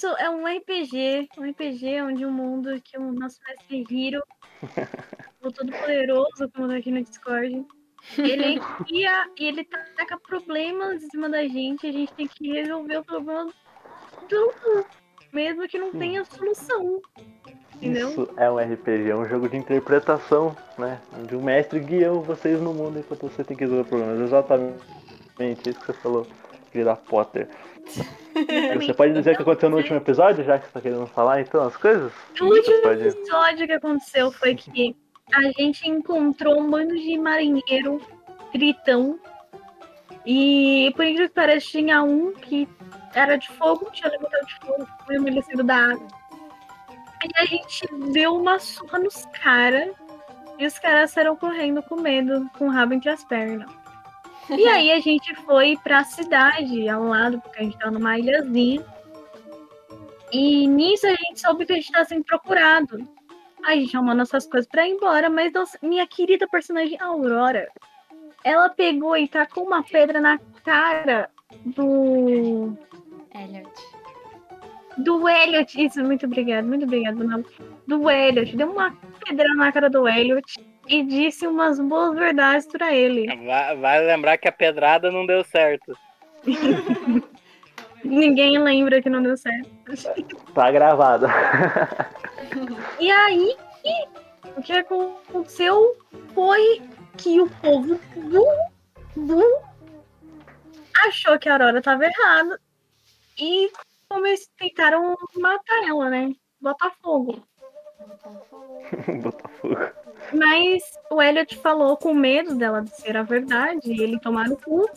Isso é um RPG, um RPG onde o mundo que o nosso mestre Hiro, o todo poderoso, como tá aqui no Discord, ele cria e ele taca problemas em cima da gente, a gente tem que resolver o problema mesmo que não tenha solução. Entendeu? Isso é um RPG, é um jogo de interpretação, né? Onde o mestre guia vocês no mundo enquanto você tem que resolver problemas. Exatamente isso que você falou, querida Potter. Você pode dizer o que aconteceu no último episódio, já que você tá querendo falar então as coisas? O último Pode. episódio que aconteceu foi que a gente encontrou um bando de marinheiro gritão. E por incrível que pareça, tinha um que era de fogo, tinha levantado de fogo, foi amolecido da água. E a gente deu uma surra nos caras. E os caras saíram correndo com medo, com o rabo entre as pernas. E aí a gente foi pra cidade ao lado, porque a gente tava numa ilhazinha. E nisso a gente soube que a gente tá sendo procurado. A gente arrumou nossas coisas pra ir embora, mas nossa, minha querida personagem Aurora, ela pegou e tacou uma pedra na cara do. Elliot. Do Elliot. Isso, muito obrigada, muito obrigada. Do Elliot. Deu uma pedra na cara do Elliot e disse umas boas verdades pra ele. Vai, vai lembrar que a pedrada não deu certo. Ninguém lembra que não deu certo. Tá gravado. E aí, o que aconteceu foi que o povo burro, burro, achou que a Aurora tava errada e come- tentaram matar ela, né? Botar fogo. Botafogo. Mas o Elliot falou com medo dela ser a verdade e ele tomar no cu.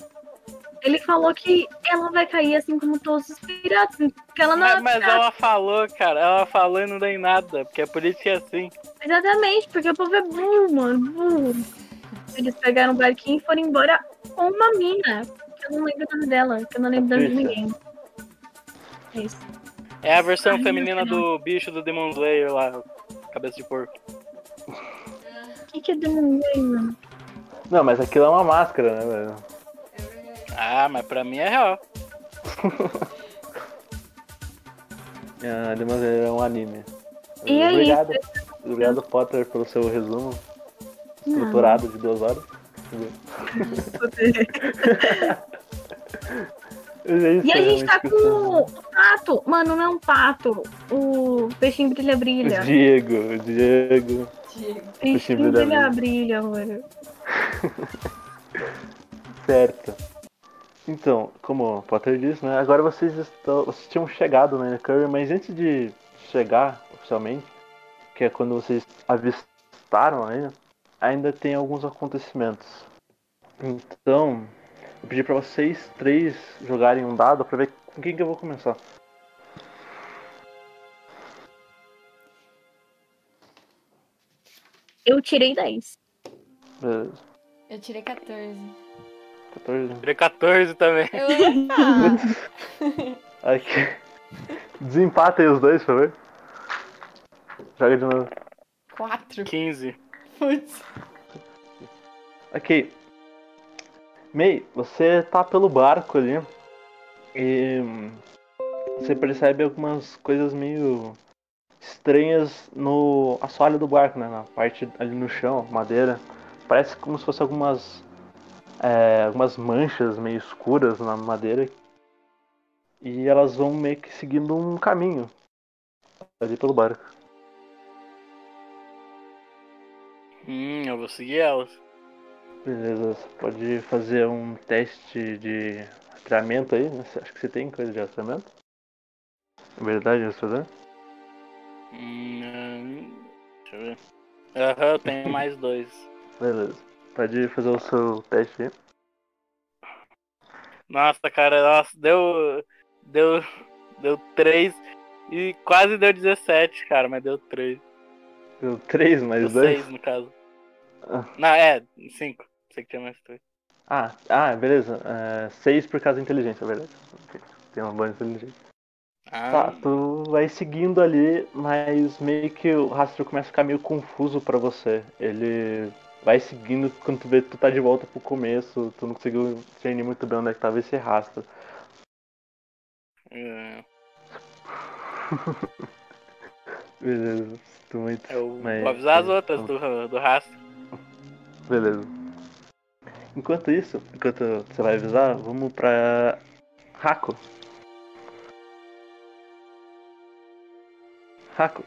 Ele falou que ela vai cair assim como todos os piratas. Que ela não Mas, é mas ela falou, cara, ela falou e não deu em nada, porque é por isso que é assim. Exatamente, porque o povo é burro, mano, burro. Eles pegaram o barquinho e foram embora com uma mina. Que eu não lembro o nome dela, que eu não lembro o nome de ninguém. É isso. É a versão Ai, feminina não. do bicho do Demon Slayer lá, cabeça de porco. O que, que é Demon Slayer, mano? Não, mas aquilo é uma máscara, né, velho? Ah, mas pra mim é real. Ah, Demon Slayer é um anime. E obrigado, obrigado, Potter, pelo seu resumo estruturado de duas horas. É E a é gente tá com o pato. Mano, não é um pato. O peixinho brilha brilha. O Diego, o Diego. Diego. Peixinho brilha, brilha brilha, mano. Certo. Então, como o Potter disse, né? Agora vocês estão. Vocês tinham chegado na Curry, mas antes de chegar oficialmente, que é quando vocês avistaram aí, ainda tem alguns acontecimentos. Então, eu pedi pra vocês três jogarem um dado pra ver com quem que eu vou começar. Eu tirei 10. Beleza. Eu tirei 14. 14. Tirei 14 também. Aqui. Desempatem os dois, por favor. Joga de novo. 4. 15. Putz. Ok. Mei, você tá pelo barco ali e você percebe algumas coisas meio estranhas no assoalho do barco, né? Na parte ali no chão, madeira. Parece como se fosse algumas é, algumas manchas meio escuras na madeira e elas vão meio que seguindo um caminho ali pelo barco. Hum, eu vou seguir elas. Beleza, você pode fazer um teste de rastreamento aí, né? Acho que você tem coisa de rastreamento. É verdade, você fazer? Hum, deixa eu ver. Aham, eu tenho mais dois. Beleza. Pode fazer o seu teste aí. Nossa, cara, nossa, deu. Deu. Deu 3 e quase deu 17, cara, mas deu 3. Deu 3 Deu mais 2? 6 no caso. Ah. Não, é, 5. Sei que tinha mais 3. Ah, ah, beleza. 6 por causa da inteligência, é verdade. Ok, Tem uma boa inteligência. Ah, Tá, tu vai seguindo ali, mas meio que o rastro começa a ficar meio confuso pra você. Ele vai seguindo, quando tu vê que tu tá de volta pro começo, tu não conseguiu discernir muito bem onde é que tava esse rastro. É, Beleza. Muito. Eu mas- vou avisar as é, outras do, do rastro. Beleza. Enquanto isso, enquanto você vai avisar, vamos pra Rako. Rako,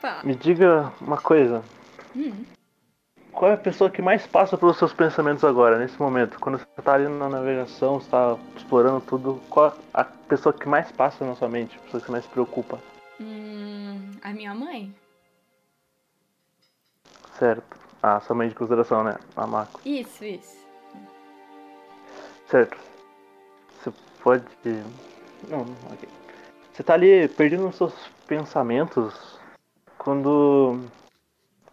Pá. me diga uma coisa. Hum. Qual é a pessoa que mais passa pelos seus pensamentos agora, nesse momento? Quando você tá ali na navegação, você tá explorando tudo, qual é a pessoa que mais passa na sua mente? A pessoa que mais se preocupa? Hum, a minha mãe? Certo. Ah, sua mãe de consideração, né? A Mako. Isso, isso. Certo. Você pode. Não, ok. Você tá ali perdendo os seus pensamentos quando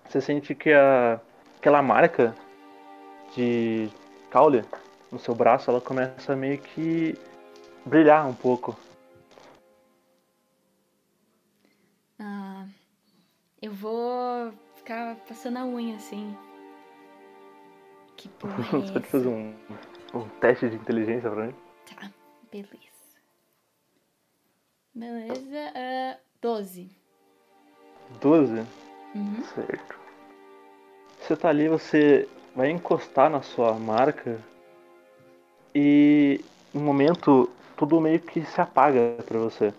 você sente que a... aquela marca de caule no seu braço ela começa a meio que brilhar um pouco. Ah, eu vou ficar passando a unha assim. Que porra é Você pode fazer um, um teste de inteligência pra mim? Tá, beleza. Beleza, ah, 12. 12? Uhum. Certo. Você tá ali, você vai encostar na sua marca e no momento tudo meio que se apaga pra você.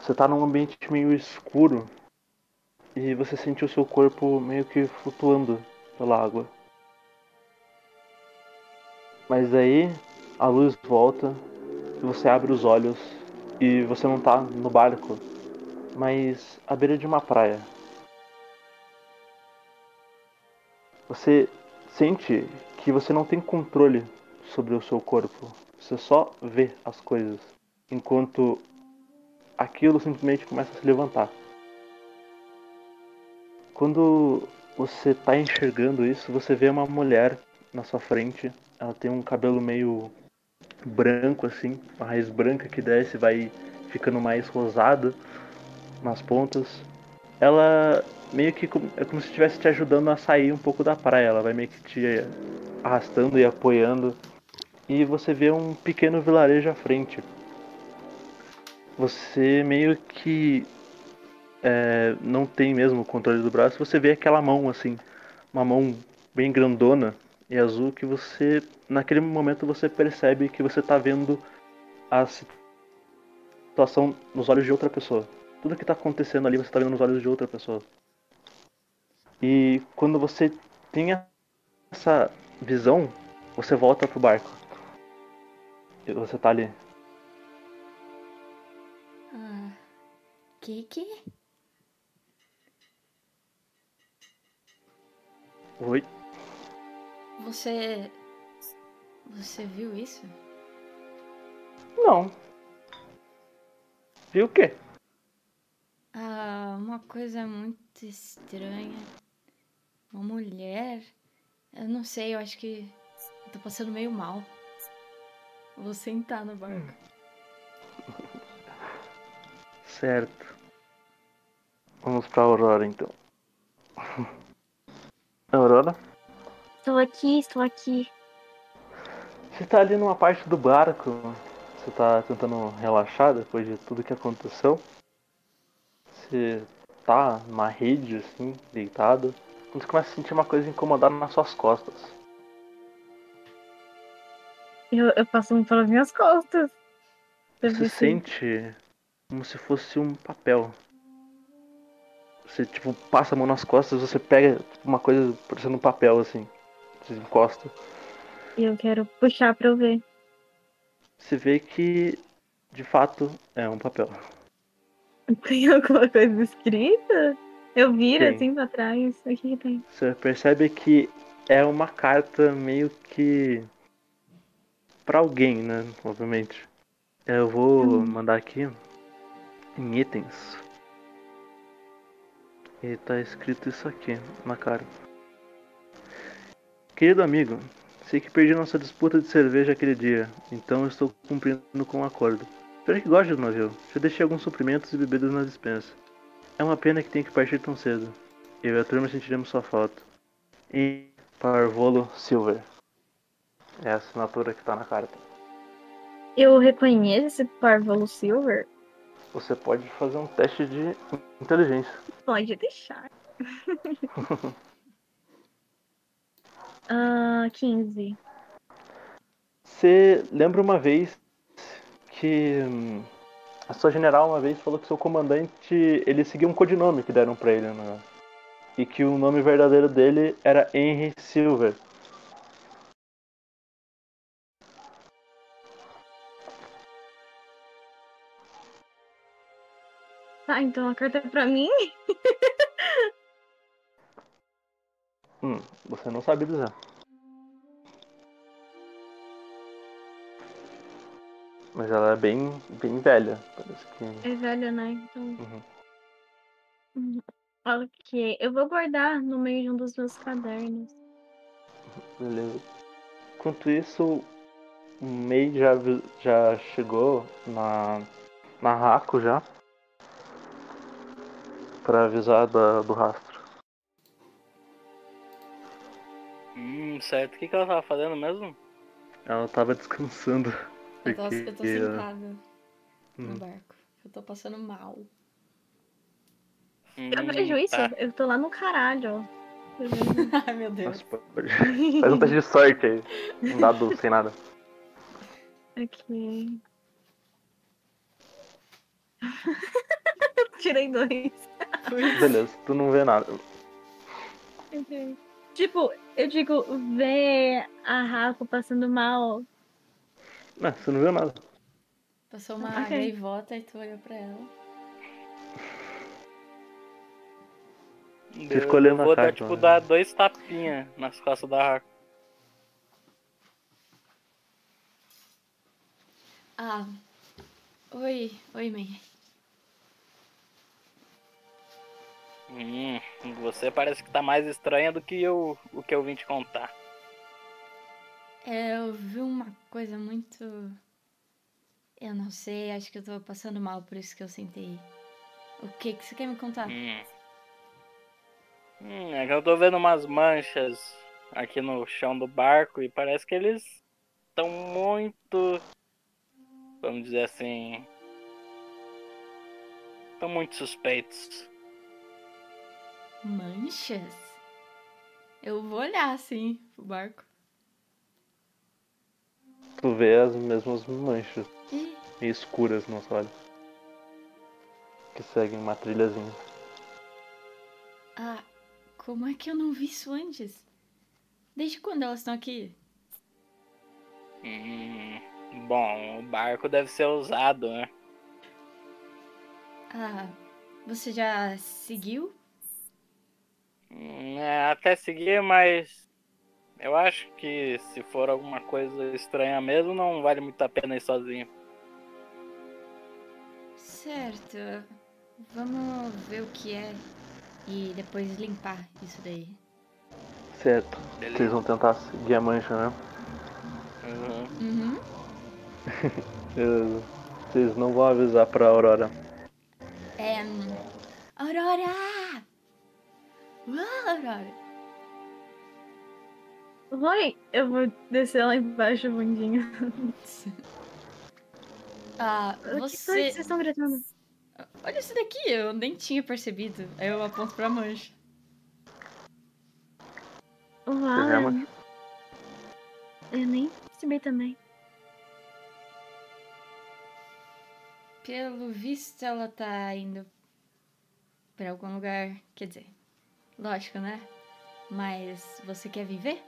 Você tá num ambiente meio escuro e você sente o seu corpo meio que flutuando pela água. Mas aí a luz volta e você abre os olhos e você não tá no barco, mas à beira de uma praia. Você sente que você não tem controle sobre o seu corpo. Você só vê as coisas, enquanto aquilo simplesmente começa a se levantar. Quando você está enxergando isso, você vê uma mulher na sua frente. Ela tem um cabelo meio branco assim, uma raiz branca que desce vai ficando mais rosada nas pontas. Ela meio que é como se estivesse te ajudando a sair um pouco da praia. Ela vai meio que te arrastando e apoiando. E você vê um pequeno vilarejo à frente. Você meio que é, não tem mesmo o controle do braço. Você vê aquela mão assim, uma mão bem grandona e azul que você, naquele momento, você percebe que você tá vendo a situação nos olhos de outra pessoa. Tudo que tá acontecendo ali você tá vendo nos olhos de outra pessoa. E quando você tem essa visão, você volta pro barco. E você tá ali. Ah, que que? Oi? Você. Você viu isso? Não. Viu o quê? Ah, uma coisa muito estranha. Uma mulher. Eu não sei, eu acho que. Eu tô passando meio mal. Vou sentar no barco. Certo. Vamos pra Aurora então. Aurora? Estou aqui, estou aqui. Você tá ali numa parte do barco. Você tá tentando relaxar depois de tudo que aconteceu. Você tá numa rede assim, deitado. Quando você começa a sentir uma coisa incomodada nas suas costas. Eu, eu passo um pelas minhas costas. Você sente como se fosse um papel. Você tipo passa a mão nas costas, você pega tipo, uma coisa parecendo um papel assim. Você encosta. E eu quero puxar pra eu ver. Você vê que de fato é um papel. Tem alguma coisa escrita? Eu viro Tem. assim pra trás. O que, que tem? Você percebe que é uma carta meio que pra alguém, né? Obviamente. Eu vou Hum. mandar aqui em itens. E tá escrito isso aqui na carta. Querido amigo, sei que perdi nossa disputa de cerveja aquele dia, então estou cumprindo com o acordo. Espero que goste do navio. Já deixei alguns suprimentos e bebidas na dispensa. É uma pena que tenha que partir tão cedo. Eu e a turma sentiremos sua falta. E Parvolo Silver. É a assinatura que tá na carta. Eu reconheço esse Parvolo Silver? Você pode fazer um teste de inteligência. Pode deixar. Ah, 15. Você lembra uma vez que hum, a sua general uma vez falou que seu comandante ele seguia um codinome que deram pra ele, né? E que o nome verdadeiro dele era Henry Silver. Tá, então a carta é pra mim? Hum, você não sabe dizer. Mas ela é bem, bem velha. Parece que. É velha, né? Então. Uhum. Hum, Ok. Eu vou guardar no meio de um dos meus cadernos. Beleza. Enquanto isso, o Mei já, já chegou na, na Raco já. Pra avisar da- do rastro. Hum, certo. O que, que ela tava fazendo mesmo? Ela tava descansando. Eu tô, eu tô sentada no hum, barco. Eu tô passando mal. Eu Hum, vejo isso, tá. eu tô lá no caralho. Eu. Ai, meu Deus. Nossa, Faz um teste de sorte aí. Um dado sem nada. Aqui. Tirei dois. Beleza, tu não vê nada. Tipo, eu digo, ver a Raco passando mal. Não, você não viu nada. Passou uma Ok. gaivota e tu olhou pra ela. Eu, ficou olhando a vou dar, carta, tipo, né? dar dois tapinhas nas costas da Raco. Ah. Oi, oi, mãe. Hum, você parece que tá mais estranha do que eu, o que eu vim te contar. É, eu vi uma coisa muito. Eu não sei, acho que eu tô passando mal, por isso que eu sentei. O que que você quer me contar? Hum. Hum, é que eu tô vendo umas manchas aqui no chão do barco e parece que eles estão muito. Vamos dizer assim. Estão muito suspeitos. Manchas? Eu vou olhar assim pro barco. Tu vê as mesmas manchas meio escuras no olhos. Que seguem uma trilhazinha. ah, como é que eu não vi isso antes? Desde quando elas estão aqui? Hum, bom, o barco deve ser usado, né? Ah, você já seguiu? Hum, é, até seguir, mas eu acho que se for alguma coisa estranha mesmo, não vale muito a pena ir sozinho. Certo. Vamos ver o que é e depois limpar isso daí. Certo. Beleza. Vocês vão tentar seguir a mancha, né? Uhum. Uhum. Vocês não vão avisar pra Aurora. É. hum, Aurora! Oi, eu vou descer lá embaixo, bundinha. Ah, O que você. vocês estão gritando? Olha isso daqui, eu nem tinha percebido. Aí eu aponto pra mancha. Uau, eu nem percebi também. Pelo visto, ela tá indo pra algum lugar. Quer dizer, lógico, né? Mas você quer viver?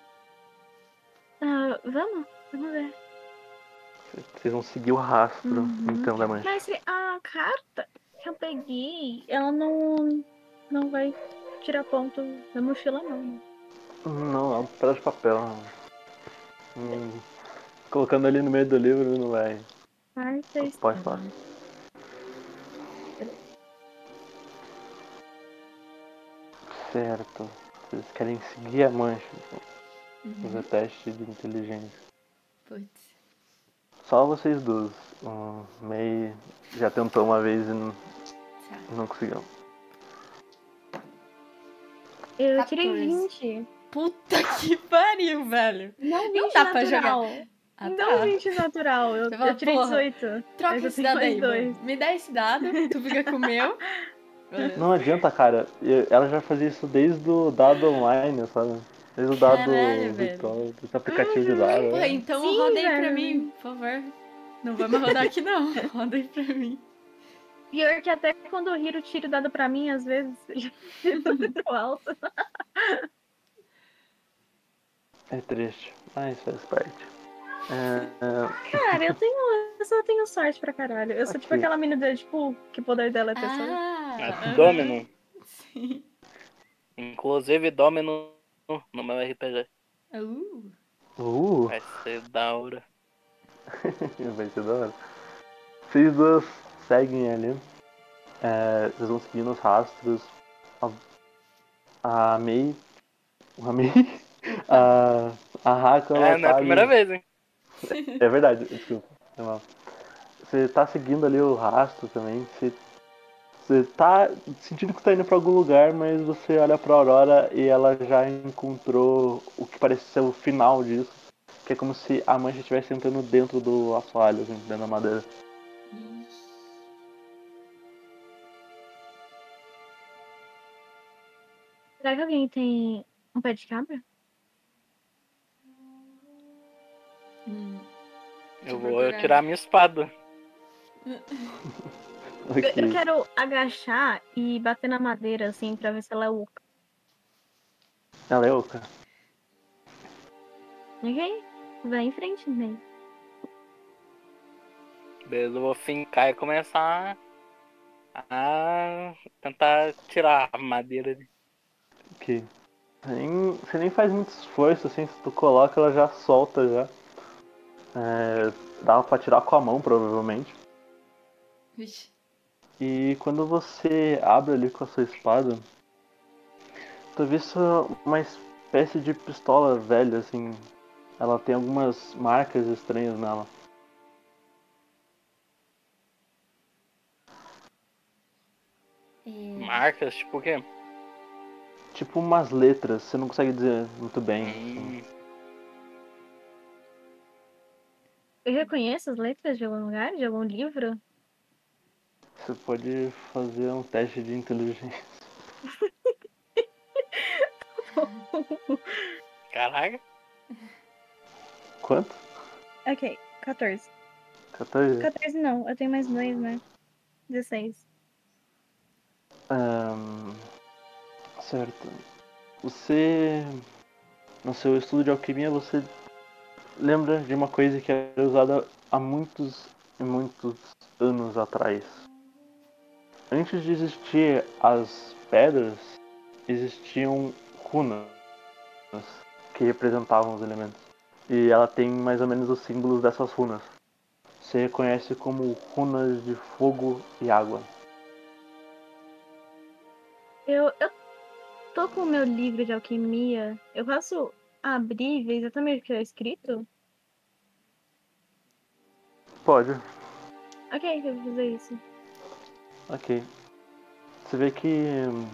Ah, vamos? Vamos ver. Vocês vão seguir o rastro, Uhum. então, da mancha. Mas a carta que eu peguei, ela não, não vai tirar ponto da mochila, não. Não, é um pedaço de papel. Hum, colocando ali no meio do livro não vai. Carta Pode estranha. falar. Certo. Vocês querem seguir a mancha. então. Uhum. Fazer teste de inteligência. Putz. Só vocês duas. O May já tentou uma vez e não, Tá. não conseguiu. Eu tirei 14. 20. Puta que pariu, velho. Não 20 dá pra natural. Ah, Não tá. 20 natural, eu, fala, eu tirei porra, 18. Troca esse dado aí, dois. Me dá esse dado, tu fica com o meu. Não adianta, cara. Eu- Ela já fazia isso desde o dado online, sabe? Desde o dado Caralho, virtual, desse aplicativo de dado. Pô, né? então Sim, roda aí pra velho. mim, por favor. Não vamos rodar aqui não. Roda aí pra mim. Pior que até quando o Hiro tira o dado pra mim, às vezes ele tá muito alto. É triste, mas faz parte. É, é, Cara, eu tenho. Eu só tenho sorte pra caralho. Eu sou tipo Ok. aquela menina de tipo, que o poder dela é ter sorte. Ah, É. Domino. Sim. Inclusive Domino no meu RPG. Uh, uh, Vai ser da hora. vai ser da hora. Vocês duas seguem ali. É, vocês vão seguindo os rastros. A, a Mei. A Mei? A, a Hako, ela É, não é tá a primeira ali- vez, hein? É verdade, desculpa. Você tá seguindo ali o rastro também. Você, você tá sentindo que tá indo pra algum lugar, mas você olha pra Aurora e ela já encontrou o que parece ser o final disso. Que é como se a mancha estivesse entrando dentro do assoalho, assim, dentro da madeira. Será que alguém tem um pé de cabra? hum, Eu vou tirar minha espada. Eu, Ok. eu quero agachar e bater na madeira, assim, pra ver se ela é oca. Ela é oca. Ok? Vai em frente, né? Beleza, eu vou fincar e começar a tentar tirar a madeira. ali. Ok. Nem, você nem faz muito esforço, assim, se tu coloca, ela já solta já. É, dá pra tirar com a mão, provavelmente. vixe. E quando você abre ali com a sua espada, tu vê uma espécie de pistola velha, assim. Ela tem algumas marcas estranhas nela. Marcas, tipo o quê? Tipo umas letras, você não consegue dizer muito bem. assim. Hum, Eu reconheço as letras de algum lugar, de algum livro? Você pode fazer um teste de inteligência. Caraca. Quanto? ok, 14. 14? 14 não, eu tenho mais dois, né? 16. Ahn, certo. Você, no seu estudo de alquimia, você lembra de uma coisa que era usada há muitos e muitos anos atrás. Antes de existir as pedras, existiam runas que representavam os elementos. E ela tem mais ou menos os símbolos dessas runas. Você reconhece como runas de fogo e água. Eu, eu tô com o meu livro de alquimia. Eu posso abrir e ver exatamente o que é escrito? Pode. Ok, eu vou fazer isso. Ok. Você vê que hum,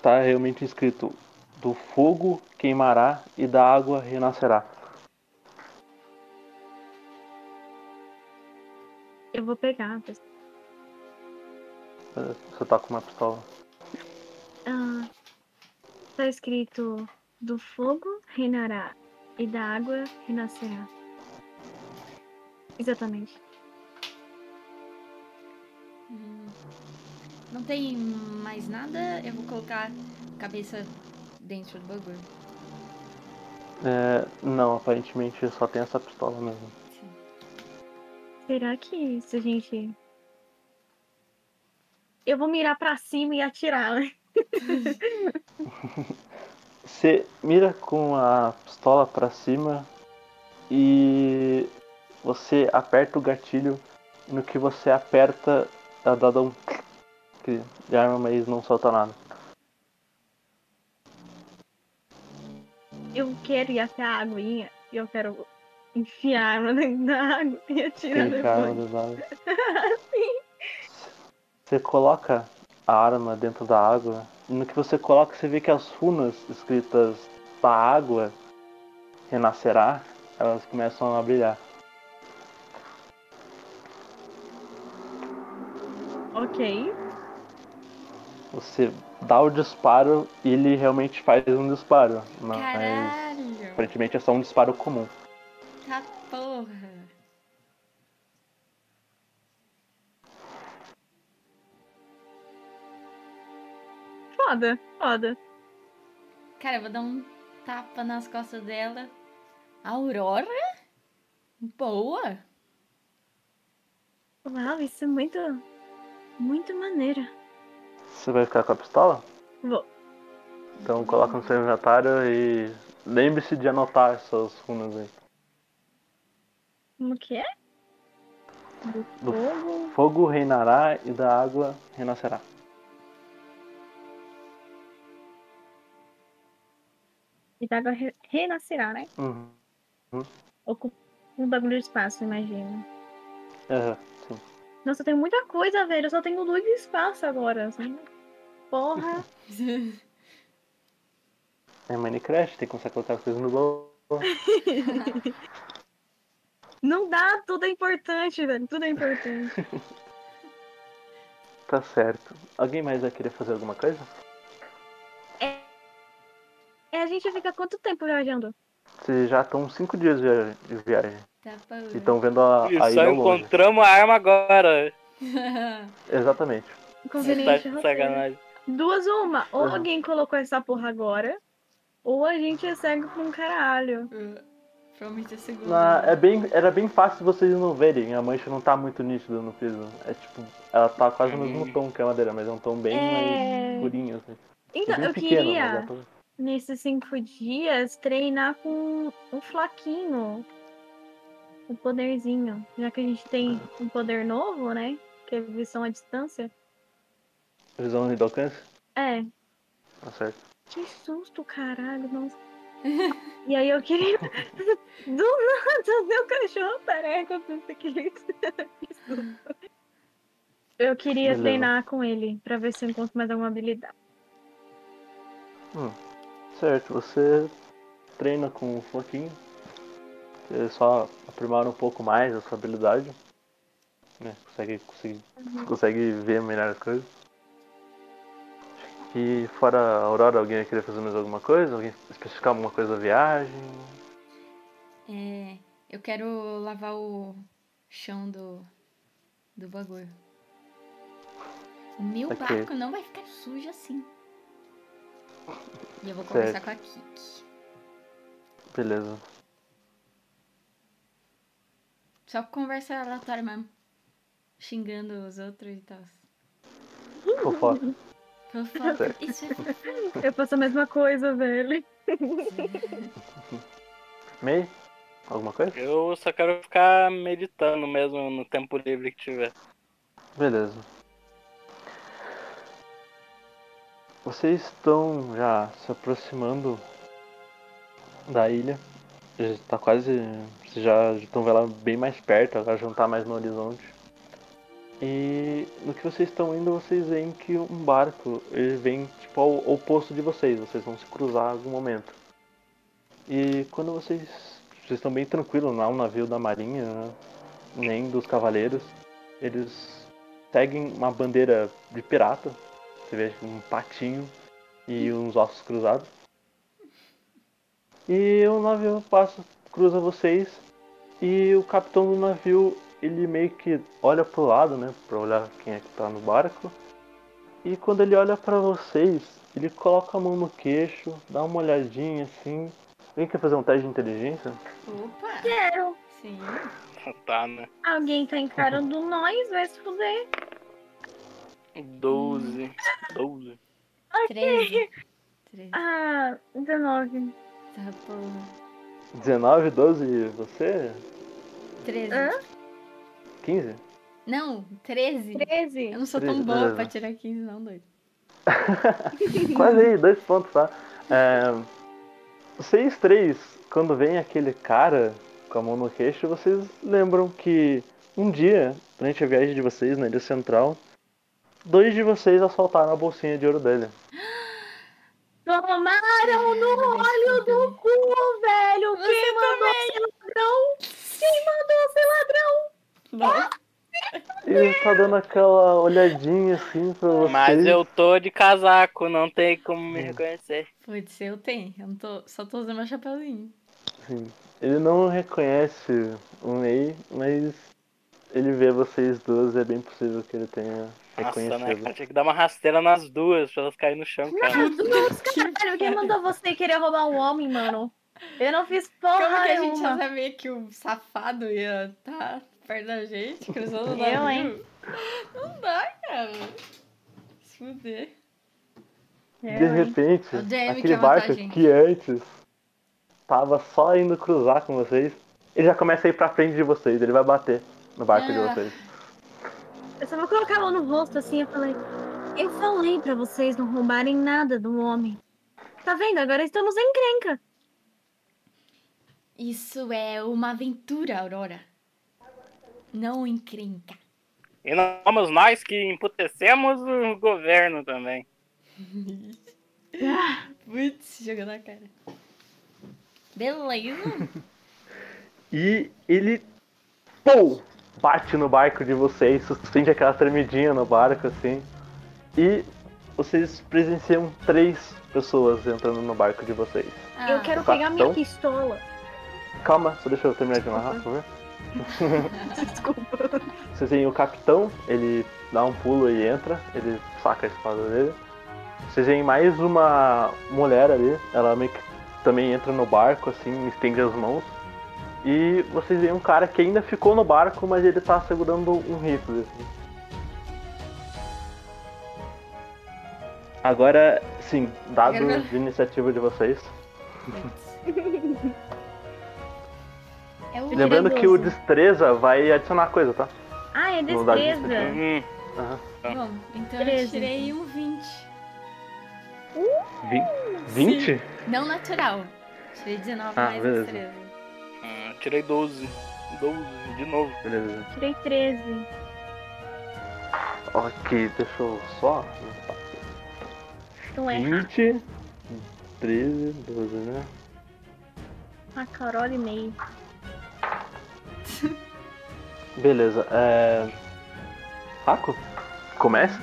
tá realmente escrito do fogo queimará e da água renascerá. Eu vou pegar. Você tá com uma pistola. Ah, tá escrito do fogo reinará e da água renascerá. Exatamente. Não tem mais nada? Eu vou colocar a cabeça dentro do bagulho. É, não, aparentemente só tem essa pistola mesmo. Sim. Será que se a gente. Eu vou mirar pra cima e atirar, né? Você mira com a pistola pra cima e você aperta o gatilho. No que você aperta, ela dá um de arma, mas não solta nada. Eu quero ir até a aguinha e eu quero enfiar a arma dentro da água e atirar arma depois. das águas. Você coloca a arma dentro da água e no que você coloca você vê que as runas escritas da água renascerá elas começam a brilhar. Ok. Você dá o disparo e ele realmente faz um disparo. Mas Caralho! aparentemente é só um disparo comum. Tá porra! Foda, foda. Cara, eu vou dar um tapa nas costas dela. Aurora? Boa! Uau, isso é muito. Muito maneiro. Você vai ficar com a pistola? Vou. Então coloca no seu inventário e lembre-se de anotar essas runas aí. Como que é? Do Do fogo. fogo reinará e da água renascerá. E da água re- renascerá, né? Uhum. Ocupa um bagulho de espaço, imagino. Aham, sim. Nossa, tem muita coisa, velho. Eu só tenho luz e espaço agora. Assim. Porra. É Minecraft, tem que começar a colocar as coisas no baú. Não dá, tudo é importante, velho. Tudo é importante. Tá certo. Alguém mais vai querer fazer alguma coisa? É, a gente fica quanto tempo viajando? Vocês já estão cinco dias de viagem. Tá. E estão vendo a, E a só ilha ao longe. encontramos a arma agora. Exatamente. Tá Conveniente. sacanagem. Duas uma. Ou Uhum. alguém colocou essa porra agora, ou a gente é cego pra um caralho. Provavelmente a segunda. Na- é bem, era bem fácil vocês não verem. A mancha não tá muito nítida no piso. É tipo, ela tá quase no mesmo tom que a madeira, mas é um tom bem É. mais purinho. Assim. Então, bem eu pequeno, queria, dá pra nesses cinco dias, treinar com um flaquinho. Um poderzinho. Já que a gente tem um poder novo, né? Que é visão à distância. Visão de alcance? É. Tá certo. Que susto, caralho, nossa. E aí eu queria. Do nada, meu cachorro eu pensei que. Eu queria Beleza. treinar com ele pra ver se eu encontro mais alguma habilidade. Certo, você treina com o floquinho. Você só aprimora um pouco mais a sua habilidade. Né? Consegue, consegue, consegue ver melhor as coisas. E fora a Aurora, alguém querer fazer mais alguma coisa? Alguém especificar alguma coisa da viagem? É, eu quero lavar o chão do, do bagulho. O meu Ok. barco não vai ficar sujo assim. E eu vou conversar com a Kiki. Beleza. Só conversa aleatória mesmo. Xingando os outros e tal. Fofoca. Fofoca. Isso é fofoca. Eu faço a mesma coisa, velho. May? Alguma coisa? Eu só quero ficar meditando mesmo no tempo livre que tiver. Beleza. Vocês estão já se aproximando da ilha. Já está quase. Já estão vendo ela bem mais perto, agora já não tá mais no horizonte. E no que vocês estão indo, vocês veem que um barco ele vem tipo ao oposto de vocês. Vocês vão se cruzar em algum momento. E quando vocês. Vocês estão bem tranquilos, não é um navio da marinha, né? nem dos cavaleiros. Eles seguem uma bandeira de pirata. Você vê um patinho e uns ossos cruzados. E o navio passa, cruza vocês. E o capitão do navio, ele meio que olha pro lado, né? Pra olhar quem é que tá no barco. E quando ele olha pra vocês, ele coloca a mão no queixo, dá uma olhadinha assim. Alguém quer fazer um teste de inteligência? Opa! Quero. Sim. Tá, né? Alguém tá encarando nós, vai se fuder. 12. 12. 13. 13. Ah, 19. Tá porra. 19, 12, você? 13. Hã? 15? Não, 13. 13. Eu não sou 13, tão boa beleza. pra tirar 15, não, doido. Quase aí, dois pontos, tá? É, vocês três, quando vem aquele cara com a mão no queixo, vocês lembram que um dia, durante a viagem de vocês na Ilha Central, dois de vocês assaltaram a bolsinha de ouro dele. Tomaram no olho do cu, velho. Quem mandou ladrão! Quem mandou ser ladrão? Não. Ele tá dando aquela olhadinha assim pra vocês. Mas eu tô de casaco, não tem como me reconhecer. Pode ser, eu tenho. Eu não tô, só tô usando meu chapéuzinho. Sim. Ele não reconhece o Ney, mas ele vê vocês duas e é bem possível que ele tenha Nossa, né, cara? Tinha que dar uma rasteira nas duas pra elas caírem no chão, cara. Caralho, quem mandou você querer roubar um homem, mano? Eu não fiz porra Como que a gente ia saber que o safado ia estar perto da gente, cruzando o Eu, navio? hein? Não dá, cara. Se fuder. Eu, De repente, aquele barco que antes tava só indo cruzar com vocês, ele já começa a ir pra frente de vocês, ele vai bater no barco de Ah. vocês. Eu só vou colocar a mão no rosto assim, eu falei. Eu falei pra vocês não roubarem nada do homem. Tá vendo? Agora estamos em encrenca. Isso é uma aventura, Aurora. Não encrenca. E não somos nós que emputecemos o governo também. Putz, jogando na cara. Beleza. E ele pum, bate no barco de vocês, você sente aquela tremidinha no barco assim. E vocês presenciam três pessoas entrando no barco de vocês. Ah, Eu quero Capitão? pegar minha pistola. Calma, só deixa eu terminar de narrar, por favor. Desculpa. Vocês veem o capitão, ele dá um pulo e entra, ele saca a espada dele. Vocês veem mais uma mulher ali, ela meio que também entra no barco, assim, estende as mãos. E vocês veem um cara que ainda ficou no barco, mas ele tá segurando um rifle. Assim. Agora, sim, dado Agora- de iniciativa de vocês. É o Lembrando que o destreza vai adicionar coisa, tá? Ah, é de destreza. Hum, Aham. Bom, então eu Treze. tirei um 20. Vin- 20? Não natural. Tirei 19 Ah, mais beleza. destreza. Tirei 12. 12, de novo. Beleza. Tirei 13. Ok, deixa eu só. Então é 20, 13, 12, né? a Carol e meio. Beleza, é. Raco? Comece?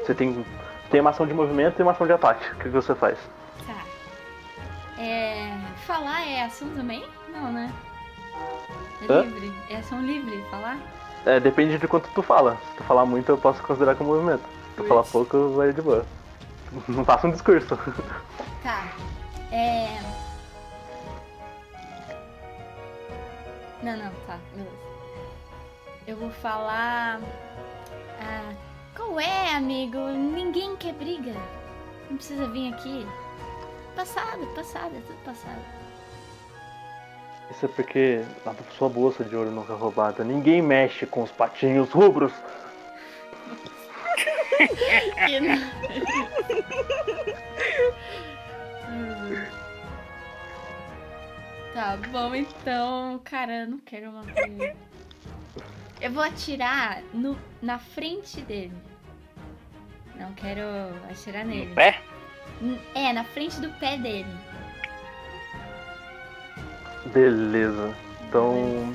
Você tem, tem uma ação de movimento e uma ação de ataque. O que, que você faz? Tá. É. Falar é ação também? Não, né? É Hã? livre. É ação livre, falar? É, depende de quanto tu fala. Se tu falar muito, eu posso considerar como movimento. Se tu falar pouco, vai de boa. Não faça um discurso. Tá. É. Não, não, tá, beleza. Eu vou falar. Ah, qual é, amigo? Ninguém quer briga. Não precisa vir aqui. Passado, passado, é tudo passado. Isso é porque a sua bolsa de ouro nunca é roubada. Ninguém mexe com os patinhos rubros. Tá bom, então, cara, eu não quero ele. Eu vou atirar no, na frente dele. Não quero atirar nele. No pé? É, na frente do pé dele. Beleza. Então.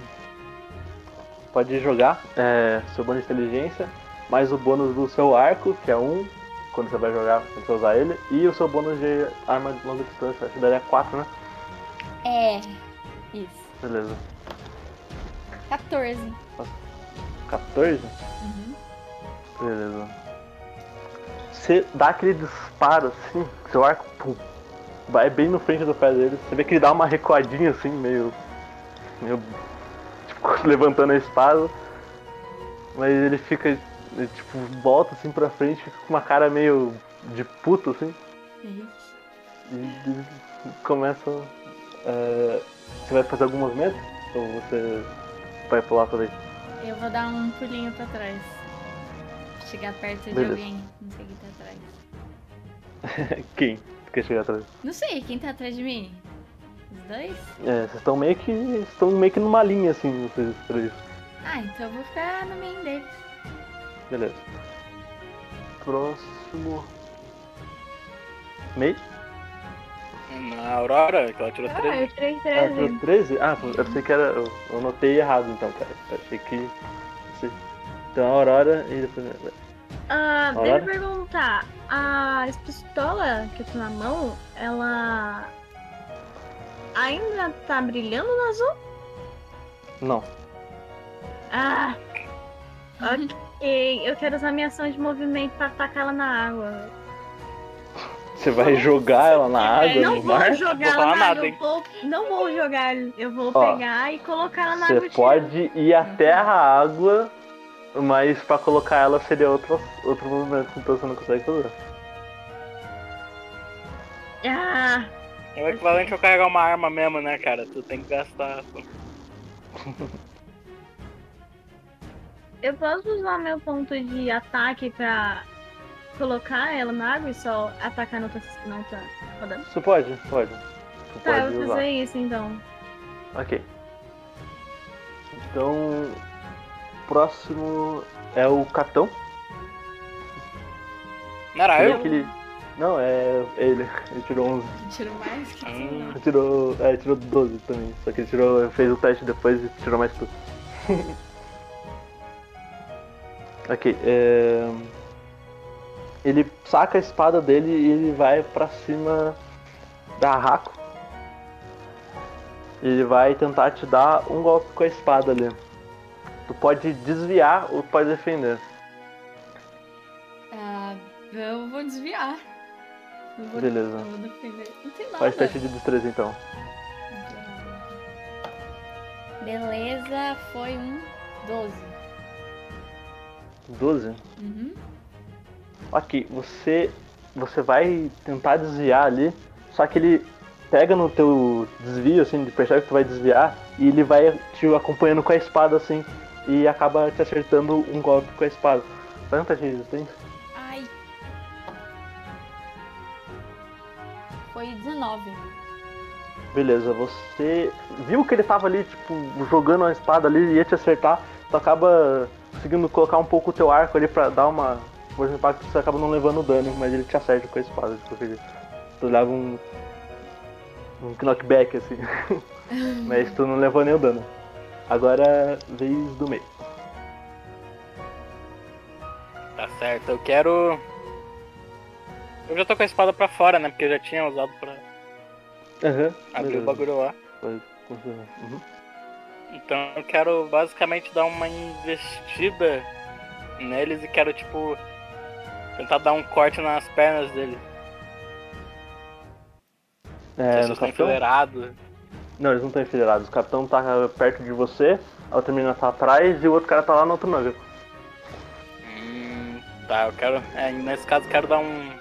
Pode jogar. É, seu bônus de inteligência, mais o bônus do seu arco, que é um, quando você vai jogar, quando você usar ele, e o seu bônus de arma de longa distância, acho que daria 4, né? É, isso. Beleza. 14. 14? Uhum. Beleza. Você dá aquele disparo assim, seu arco pum, vai bem no frente do pé dele. Você vê que ele dá uma recuadinha assim, meio. meio. tipo, levantando a espada. Mas ele fica. ele, tipo, volta assim pra frente, fica com uma cara meio de puto assim. E ele começa. é, você vai fazer algum movimento? Ou você vai pular também? Eu vou dar um pulinho pra trás. Chegar perto de Beleza. alguém. Não sei quem tá atrás. Quem? Quer chegar atrás? Não sei, quem tá atrás de mim? Os dois? É, vocês estão meio que. estão meio que numa linha assim, vocês três. Ah, então eu vou ficar no meio deles. Beleza. Próximo. Mei? Na Aurora, que ela tirou Ah, 13. eu tirei Ah, 13. tirou 13? Ah, eu pensei que era. Eu eu anotei errado então, cara. Eu achei que. Então a Aurora e depois. Ah, deixa eu perguntar. A pistola que eu tô na mão, ela. Ainda tá brilhando no azul? Não. Ah! Ok, eu quero usar minha ação de movimento pra atacar ela na água. Você vai jogar ela na água, não no vou mar? jogar Vou ela na nada, água, eu vou, não vou jogar, eu vou Ó, pegar e colocar ela na água. Você pode ir até a água, mas pra colocar ela seria outro, outro movimento que então você não consegue fazer. Ah! É o equivalente a eu carregar uma arma mesmo, né, cara? Tu tem que gastar. Eu posso usar meu ponto de ataque pra colocar ela na água e só atacar na outra, na outra rodada? Você pode, pode. Você Tá, eu pode vou usar. fazer isso então. Ok. Então. Próximo é o capitão. Não era Ele eu? aquele- Não, é ele. Ele tirou 11. Tirou mais que Hum. não. Tirou. É, tirou 12 também. Só que ele tirou, fez o teste depois e tirou mais tudo. ok. É... Ele saca a espada dele e ele vai pra cima da Raco. Ele vai tentar te dar um golpe com a espada ali. Tu pode desviar ou pode defender. Ah, eu vou desviar. Eu vou, Beleza. Eu vou defender. Não tem nada. Faz teste de destreza então. Beleza, foi um 12. 12? Uhum. Ok, você você vai tentar desviar ali, só que ele pega no teu desvio, assim, de percebe que tu vai desviar, e ele vai te acompanhando com a espada, assim, e acaba te acertando um golpe com a espada. Teste de resistência. Ai. Foi 19. Beleza, você viu que ele tava ali, tipo, jogando a espada ali e ia te acertar, tu acaba conseguindo colocar um pouco o teu arco ali pra dar uma força de impacto, você acaba não levando dano, mas ele te acerta com a espada, qualquer jeito. Tu leva um. um knockback assim. mas tu não levou nenhum dano. Agora vez do meio. Tá certo, eu quero. Eu já tô com a espada pra fora, né? Porque eu já tinha usado pra Aham. abrir beleza. o bagulho lá. Pode continuar. Uhum. Então eu quero basicamente dar uma investida neles e quero, tipo, tentar dar um corte nas pernas deles. É, no estão enfileirados. Não, eles não estão enfileirados. O capitão tá perto de você, a outra menina tá atrás e o outro cara tá lá no outro navio. Hum, tá, eu quero. É, nesse caso eu quero dar um.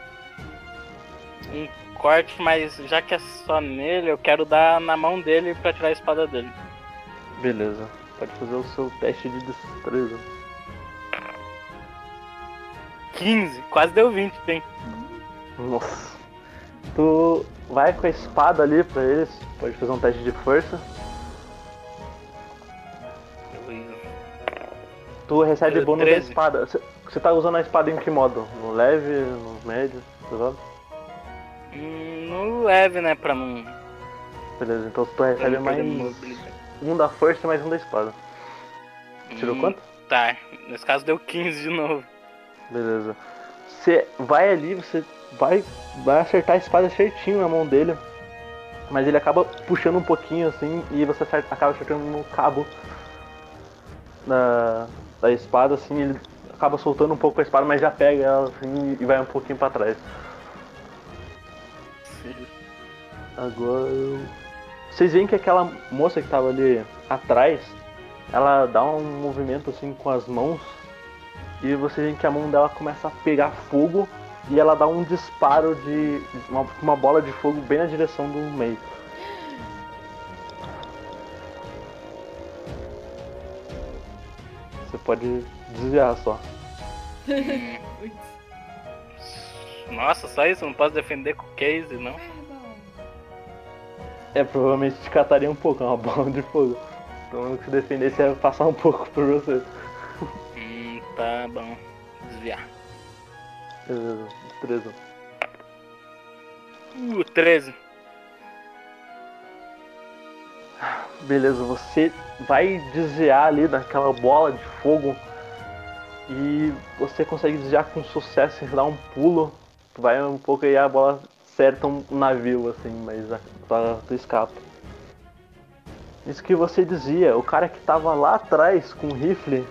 Um corte, mas já que é só nele, eu quero dar na mão dele pra tirar a espada dele. Beleza. Pode fazer o seu teste de destreza. 15, quase deu 20, tem. Nossa. Tu vai com a espada ali pra eles. Pode fazer um teste de força. Tu recebe bônus da 13. espada. Você- tá usando a espada em que modo? No leve, no médio? pesado? Hum, no leve, né? Pra não. Beleza, então tu recebe mais um da força e mais um da espada. Tirou Hum, quanto? Tá, nesse caso deu 15 de novo. Beleza. Você vai ali, você vai, vai acertar a espada certinho na mão dele. Mas ele acaba puxando um pouquinho assim e você acerta- acaba acertando no cabo da, da espada, assim, ele acaba soltando um pouco a espada, mas já pega ela assim e vai um pouquinho pra trás. Agora. Vocês veem que aquela moça que tava ali atrás, ela dá um movimento assim com as mãos e vocês veem que a mão dela começa a pegar fogo e ela dá um disparo de uma, uma bola de fogo bem na direção do meio. Você pode desviar só. Nossa, só isso? Não posso defender com case, não? Fireball. É, provavelmente te cataria um pouco, é uma bola de fogo. Então se defendesse ia passar um pouco por você. Hum, tá bom. Desviar. Beleza, destreza. Uh, 13. Beleza, você vai desviar ali daquela bola de fogo e você consegue desviar com sucesso e dar um pulo. Tu vai um pouco aí a bola acerta um navio assim, mas a- tu, tu escapa. Isso que você dizia, o cara que tava lá atrás com o rifle,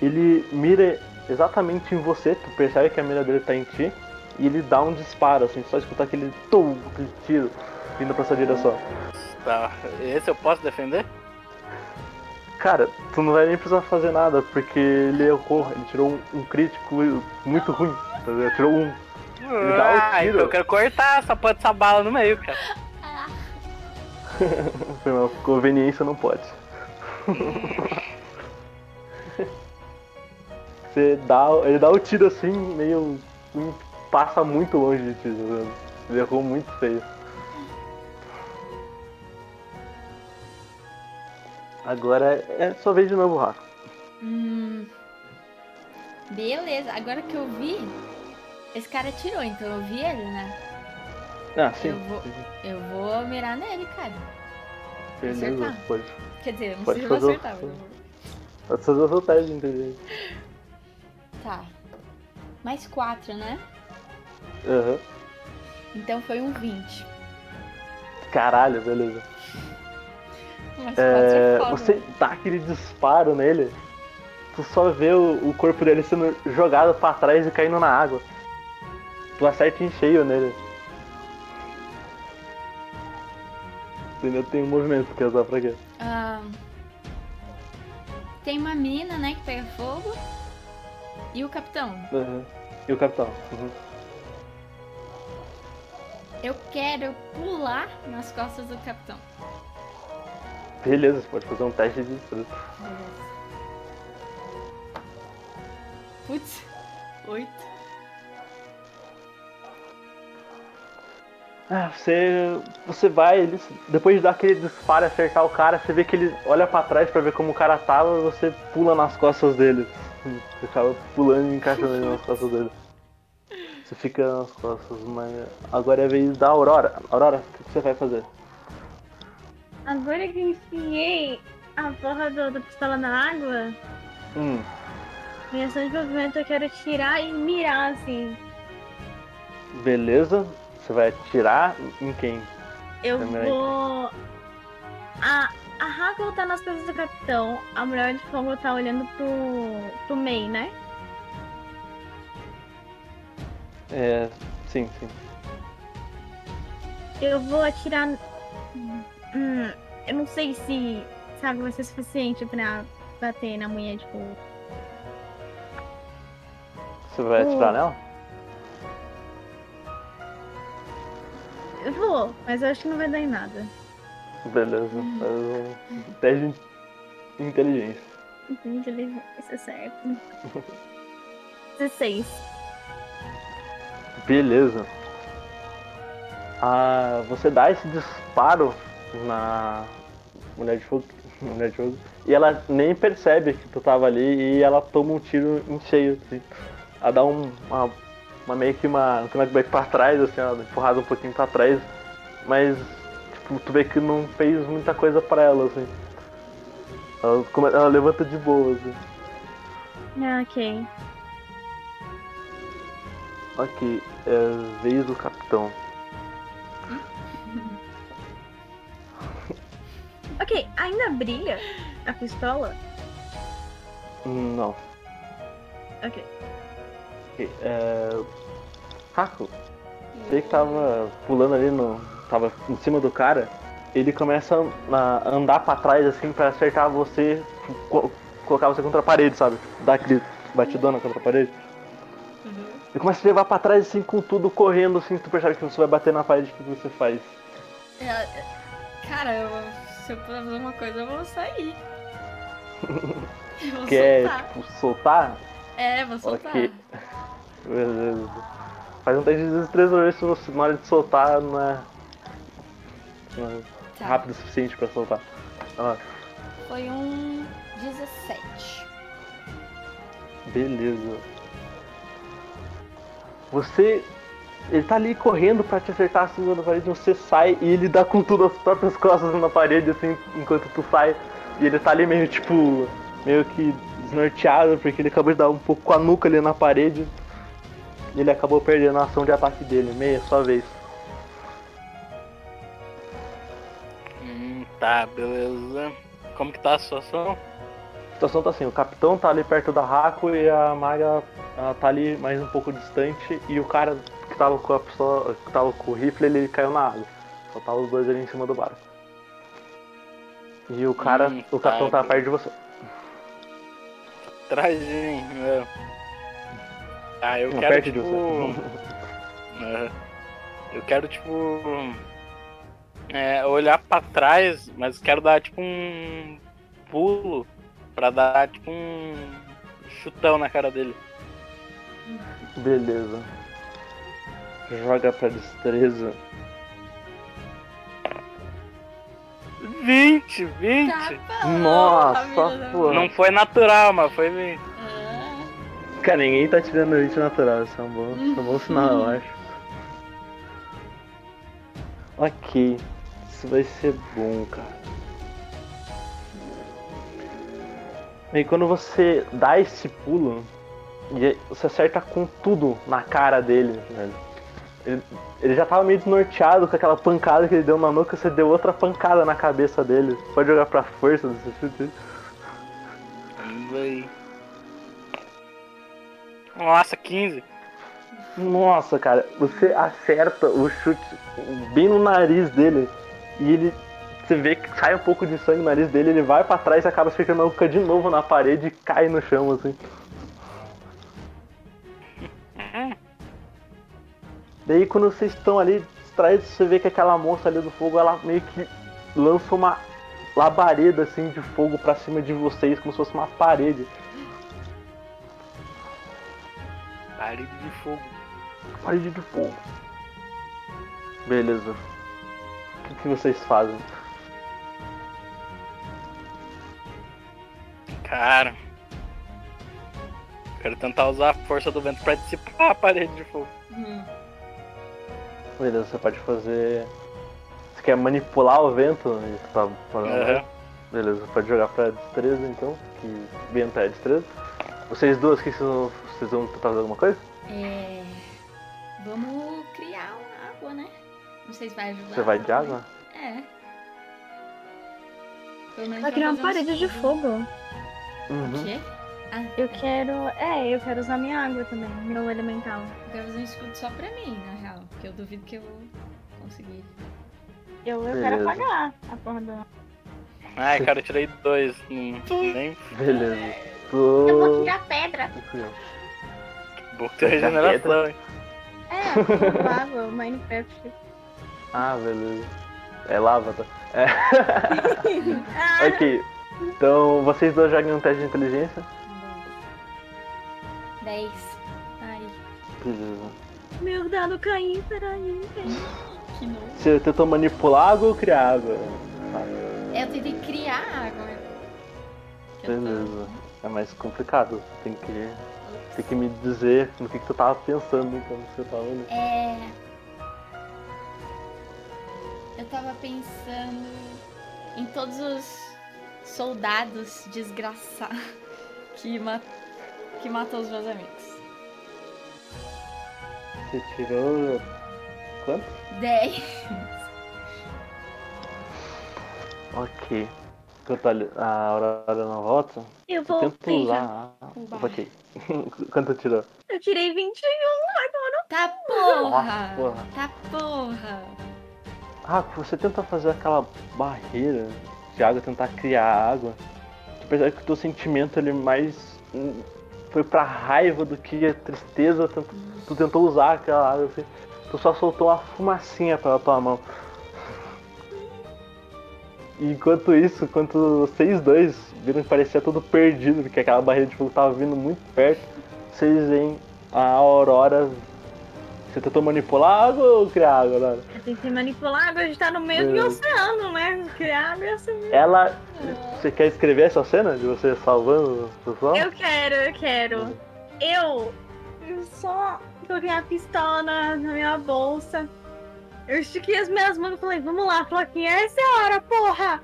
ele mira exatamente em você, tu percebe que a mira dele tá em ti, e ele dá um disparo, assim, só escutar aquele tum, aquele tiro vindo pra sua direção. Tá. Esse eu posso defender? Cara, tu não vai nem precisar fazer nada, porque ele errou, ele tirou um, um crítico muito ruim, tá ligado? Tirou um. Ele dá Ah, tiro. então eu quero cortar essa porra dessa bala no meio, cara. Foi uma conveniência, não pode. Você dá, ele dá o tiro assim, meio. passa muito longe de ti, tá? Ele errou muito feio. Agora é sua vez de novo, Rafa. Hum. Beleza, agora que eu vi, esse cara atirou, então eu vi ele, né? Ah, sim. Eu vou- Eu vou mirar nele, cara. Acertar. pode. Quer dizer, eu não Pode sei se eu vou acertar, mas eu vou. Pode fazer teste de inteligência. Tá. Mais quatro, né? Aham. Então foi um 20. Caralho, beleza. Mais É, é foda. você dá aquele disparo nele, tu só vê o, o corpo dele sendo jogado pra trás e caindo na água. Tu acerta em cheio nele. Tu ainda tem um movimento que usar pra quê? Ah, tem uma mina, né, que pega fogo. E o capitão. Uhum. E o capitão? Uhum. Eu quero pular nas costas do capitão. Beleza, você pode fazer um teste de destreza. Beleza. Putz, oito. Ah, você, você vai, ele, depois de dar aquele disparo e acertar o cara, você vê que ele olha pra trás pra ver como o cara tava e você pula nas costas dele. Você acaba pulando e encaixando nas costas dele. Você fica nas costas, mas agora é a vez da Aurora. Aurora, o que você vai fazer? Agora que eu enfiei a porra do, da pistola na água, Hum, minha ação de movimento eu quero tirar e mirar, assim. beleza. Você vai atirar em quem? Eu vou. A, a Hackle tá nas coisas do capitão. A mulher de fogo tá olhando pro, pro May, né? É. Sim, sim. Eu vou atirar. Hum, eu não sei se, água vai ser suficiente pra bater na mulher de fogo. Você vai atirar Hum. nela? Eu vou, mas eu acho que não vai dar em nada. Beleza. Faz um teste de inteligência. Inteligência certo. 16. Beleza. Ah, você dá esse disparo na mulher de fogo, mulher de fogo e ela nem percebe que tu tava ali e ela toma um tiro em cheio. Assim. Ela dá um, uma, uma meio que uma um pra trás, assim, ela empurrada um pouquinho pra trás, mas tipo, tu vê que não fez muita coisa pra ela, assim. Ela, ela levanta de boa, assim. Ah, ok. Ok, é vez do capitão. Ok, ainda brilha a pistola? Não. Ok. Ok, é... Haku, você que tava pulando ali no. Tava em cima do cara, ele começa a andar pra trás assim pra acertar você, co- colocar você contra a parede, sabe? Dar aquele batidona contra a parede. Ele começa a levar pra trás assim com tudo correndo assim, tu percebe que você vai bater na parede, o que você faz? É, é, Cara, eu, se eu puder fazer uma coisa, eu vou sair. Eu vou Quer, soltar. tipo, soltar? É, vou soltar. Ok. Beleza. Faz um teste de destreza pra ver se você, na hora de soltar, não é Tá. rápido o suficiente pra soltar. Ah, Foi um 17. beleza. Você ele tá ali correndo pra te acertar assim na parede, você sai e ele dá com tudo as próprias costas na parede, assim, enquanto tu sai. E ele tá ali meio tipo. meio que desnorteado, porque ele acabou de dar um pouco com a nuca ali na parede. E ele acabou perdendo a ação de ataque dele. Meia, sua vez. Tá, beleza. Como que tá a situação? A situação tá assim, o capitão tá ali perto da Raco e a maga tá ali mais um pouco distante e o cara que tava com a pistola, que tava com o rifle, ele caiu na água. Só tava os dois ali em cima do barco. E o cara, Hum, o capitão tá. tá perto de você. Atrás de mim, meu. Ah, eu Não, quero perto de tipo. Eu quero tipo. É, olhar pra trás, mas quero dar tipo um pulo pra dar tipo um chutão na cara dele. Beleza. Joga pra destreza. 20, 20! Tá Nossa, pô. Não foi natural, mas foi 20. Ah, Cara, ninguém tá tirando 20 natural, isso é um bom, isso é um bom sinal, eu acho. Ok, isso vai ser bom, cara. E quando você dá esse pulo, você acerta com tudo na cara dele, velho. Ele, ele já tava meio desnorteado com aquela pancada que ele deu na nuca, você deu outra pancada na cabeça dele. Pode jogar pra força desse chute. Vai. Nossa, 15. Nossa, cara, você acerta o chute bem no nariz dele e ele. Você vê que sai um pouco de sangue no nariz dele, ele vai pra trás e acaba a nuca de novo na parede e cai no chão, assim. Daí quando vocês estão ali distraídos, você vê que aquela moça ali do fogo, ela meio que lança uma labareda assim de fogo pra cima de vocês, como se fosse uma parede. Parede de fogo. Parede de fogo. Beleza. O que, vocês fazem? Cara. Quero tentar usar a força do vento pra dissipar a parede de fogo. hum. Beleza, você pode fazer. Você quer manipular o vento? E tu tá né? Beleza, pode jogar pra destreza então, que vento é destreza. Vocês duas, que vocês vão, vocês vão tentar fazer alguma coisa? É. Vamos Não sei se vai ajudar. Você vai de água? É. Pelo menos Vai criar uma parede de fogo. O Uhum. quê? Eu quero. É, eu quero usar minha água também, meu elemental. Eu quero fazer um escudo só pra mim, na real. Porque eu duvido que eu vou conseguir. Eu, eu quero Beleza. apagar a porra do. Ai, cara, eu tirei dois. Hum, nem Beleza. Eu vou Tô. tirar pedra. bom ter regeneração, hein? É, eu vou água, Minecraft. Ah, beleza. É lava, tá? É. Ok. Então vocês dois jogam um teste de inteligência. 10. Ai, Beleza. meu dado caiu, peraí. que nojo. Você tentou manipular água ou criar água? Eu tentei criar água. Beleza. É mais complicado. Tem que, tem que me dizer no que, que tu tava pensando enquanto você tava. É. Eu tava pensando em todos os soldados desgraçados que, ma... que matou os meus amigos. Você tirou. Quanto? 10. Ok. Enquanto a a Aurora não volta, Eu eu vou. Uba. Ok. Quanto tirou? Eu tirei 21. Tá porra! Nossa, porra. Tá porra! Ah, você tenta fazer aquela barreira de água, tentar criar água. Tu percebe que o teu sentimento ele mais hum, foi pra raiva do que a tristeza. Tu, tentou usar aquela água assim. Tu só soltou uma fumacinha pela tua mão. Enquanto isso, enquanto vocês dois viram que parecia tudo perdido, porque aquela barreira de fogo tava vindo muito perto, vocês veem a Aurora. Você tentou manipular água ou criar água, Aurora? Eu tentei manipular, agora a gente tá no meio do Beleza. oceano, né? Criar água ser meio- Ela. Você quer escrever essa cena de você salvando o pessoal? Eu quero, eu quero. Eu eu só coloquei a pistola na, na minha bolsa. Eu estiquei as minhas mãos e falei, vamos lá, Floquinha, essa é a hora, porra!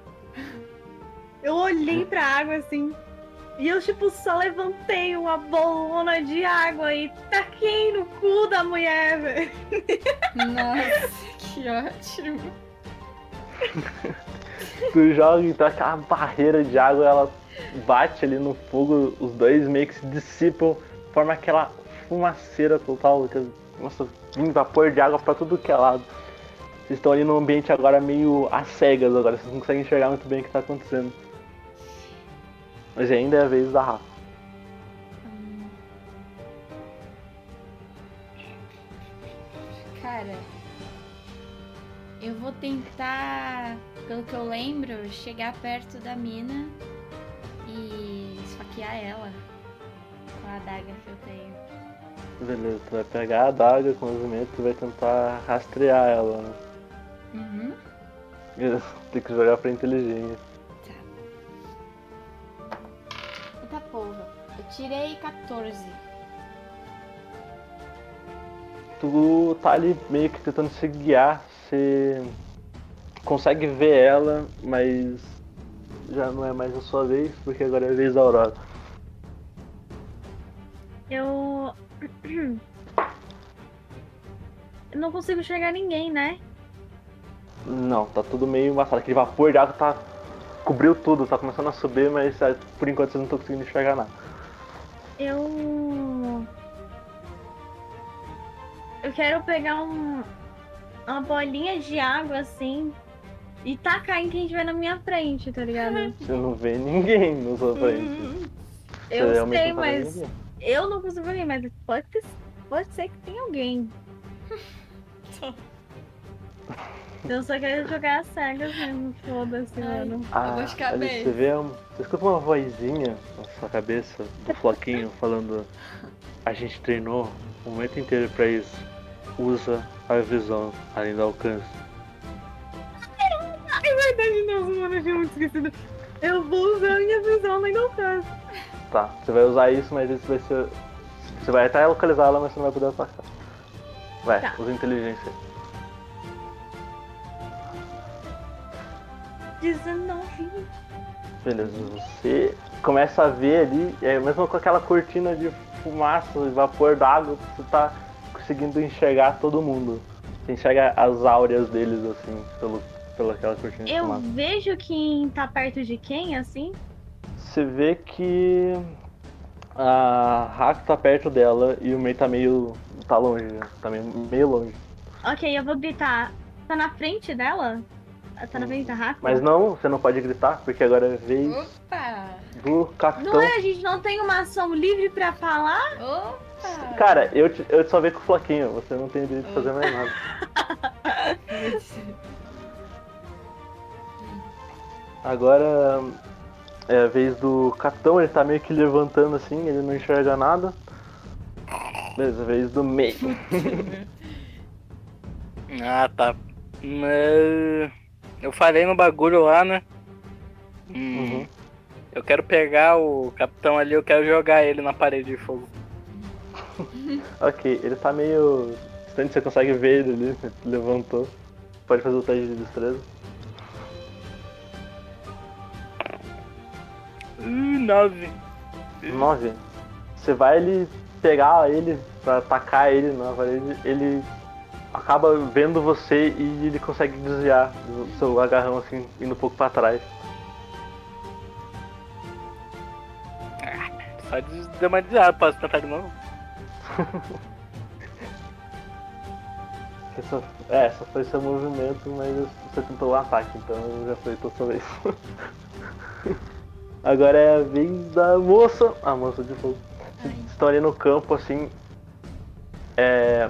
Eu olhei pra água assim. E eu, tipo, só levantei uma bolona de água e taquei no cu da mulher, velho. Nossa, que ótimo. Tu joga então aquela barreira de água, ela bate ali no fogo, os dois meio que se dissipam, forma aquela fumaceira total, que, nossa, vem vapor de água pra tudo que é lado. Vocês estão ali num ambiente agora meio às cegas agora, vocês não conseguem enxergar muito bem o que tá acontecendo. Mas ainda é a vez da Rafa. Cara, eu vou tentar, pelo que eu lembro, chegar perto da mina e esfaquear ela com a adaga que eu tenho. Beleza, tu vai pegar a adaga com o movimento e vai tentar rastrear ela. né? Uhum. Tem que jogar pra inteligência. Eita porra, eu tirei 14. Tu tá ali meio que tentando se guiar, você consegue ver ela, mas já não é mais a sua vez, porque agora é a vez da Aurora. Eu. Eu não consigo enxergar ninguém, né? Não, tá tudo meio embaçado. Aquele vapor de água tá. Cobriu tudo, tá começando a subir, mas é, por enquanto vocês não estão conseguindo enxergar nada. Eu. Eu quero pegar um. Uma bolinha de água assim. E tacar em quem estiver na minha frente, tá ligado? Você não vê ninguém na sua frente. Você Eu sei, tá mas. ninguém. Eu não consigo ver, mas pode, ter, pode ser que tenha alguém. Eu só quero jogar as cegas mesmo, foda-se, mano. Ah, vou ficar ali bem. você vê, um- você escuta uma vozinha na sua cabeça do Floquinho falando a gente treinou o momento inteiro pra isso. Usa a visão além do alcance. É verdade, não, mano, eu tinha muito esquecido. Eu vou usar a minha visão além do alcance. Tá, você vai usar isso, mas isso vai ser. Você vai até localizar ela, mas você não vai poder atacar. Vai, Tá. usa inteligência. 19. Beleza, você começa a ver ali, é, mesmo com aquela cortina de fumaça e vapor d'água, você tá conseguindo enxergar todo mundo. Você enxerga as áureas deles, assim, pelo, pela aquela cortina de Eu fumaça. vejo quem tá perto de quem, assim. Você vê que a Haku tá perto dela e o Mei tá meio. tá longe, né? tá meio, meio longe. Ok, eu vou gritar. Tá na frente dela? Tá na frente da Rafa? Mas não, você não pode gritar, porque agora é vez Opa! do capitão. Não é, a gente não tem uma ação livre pra falar? Opa! Cara, eu, te- eu só vejo com o Floquinho, você não tem direito de fazer mais nada. Agora é a vez do capitão, ele tá meio que levantando assim, ele não enxerga nada. Beleza, a vez do meio. Ah, tá. Mas Eu falei no bagulho lá, né? Hum, Uhum. Eu quero pegar o capitão ali, eu quero jogar ele na parede de fogo. Ok, ele tá meio distante, você consegue ver ele ali, levantou. Pode fazer o teste de destreza. Uh, nove. 9. Você vai ele pegar ele pra atacar ele na parede, ele acaba vendo você e ele consegue desviar do seu agarrão assim, indo um pouco pra trás. Só des- deu uma desviada, posso tentar de novo? Essa, é, essa foi seu movimento, mas você tentou o ataque, então já foi tua sua vez. Agora é a vez da moça. A moça de fogo. Ali no campo assim. É.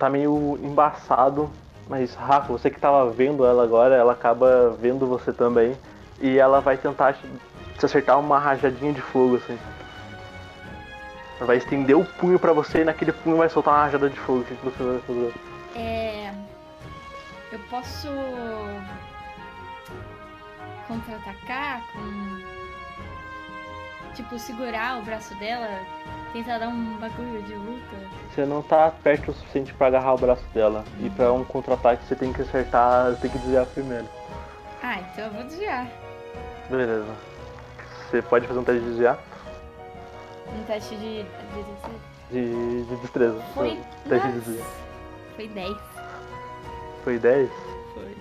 Tá meio embaçado. Mas Rafa, você que tava vendo ela agora, ela acaba vendo você também. E ela vai tentar te te acertar uma rajadinha de fogo assim. Ela vai estender o punho pra você e naquele punho vai soltar uma rajada de fogo. O que você vai fazer? É. Eu posso. contra-atacar com. tipo, segurar o braço dela, tentar dar um bagulho de luta? Você não tá perto o suficiente pra agarrar o braço dela. E pra um contra-ataque você tem que acertar, tem que desviar primeiro. Ah, então eu vou desviar. Beleza. Você pode fazer um teste de desviar? Um teste de. de, De, de destreza. Foi. Teste de Nossa, desvio. Foi 10. Foi 10? Foi.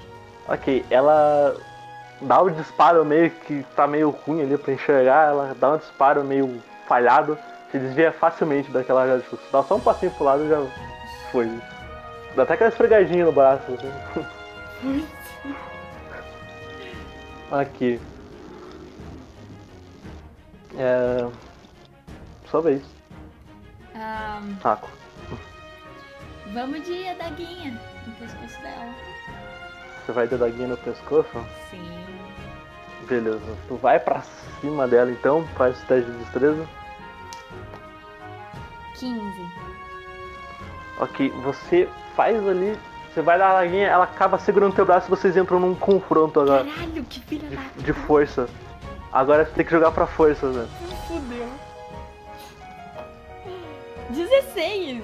Ok, ela dá o disparo meio que tá meio ruim ali pra enxergar, ela dá um disparo meio falhado, se desvia facilmente daquela já, tipo, dá só um passinho pro lado e já foi. Dá até aquela esfregadinha no braço. Assim. Aqui. É. Sua vez, Ah, Taco. vamos de adaguinha no pescoço dela. Você vai de daguinha no pescoço? Sim. Beleza. Tu vai pra cima dela então, faz o teste de destreza. 15. Ok, você faz ali, você vai dar a laguinha, ela acaba segurando teu braço e vocês entram num confronto agora Caralho, que filha da. de, de força. Agora você tem que jogar pra força, né? Fudeu. 16!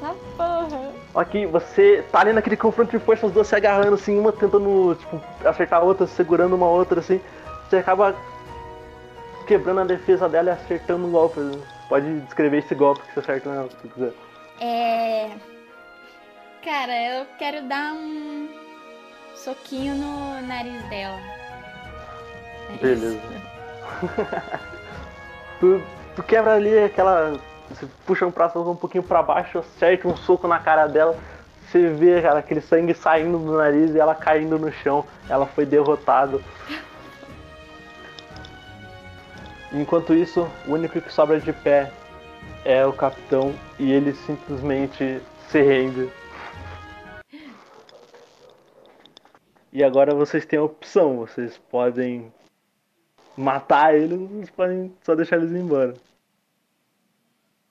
Tá porra. Ok, você tá ali naquele confronto de força, as duas se agarrando assim, uma tentando, tipo, acertar a outra, segurando uma outra assim. Você acaba quebrando a defesa dela e acertando o golpe. né? Pode descrever esse golpe que você acerta nela, se quiser. É. Cara, eu quero dar um soquinho no nariz dela. É. Beleza. tu, tu quebra ali aquela. Você puxa um braço um pouquinho pra baixo, acerta um soco na cara dela. Você vê, cara, aquele sangue saindo do nariz e ela caindo no chão. Ela foi derrotada. Enquanto isso, o único que sobra de pé é o capitão e ele simplesmente se rende. E agora vocês têm a opção, vocês podem matar ele, ou vocês podem só deixar eles ir embora.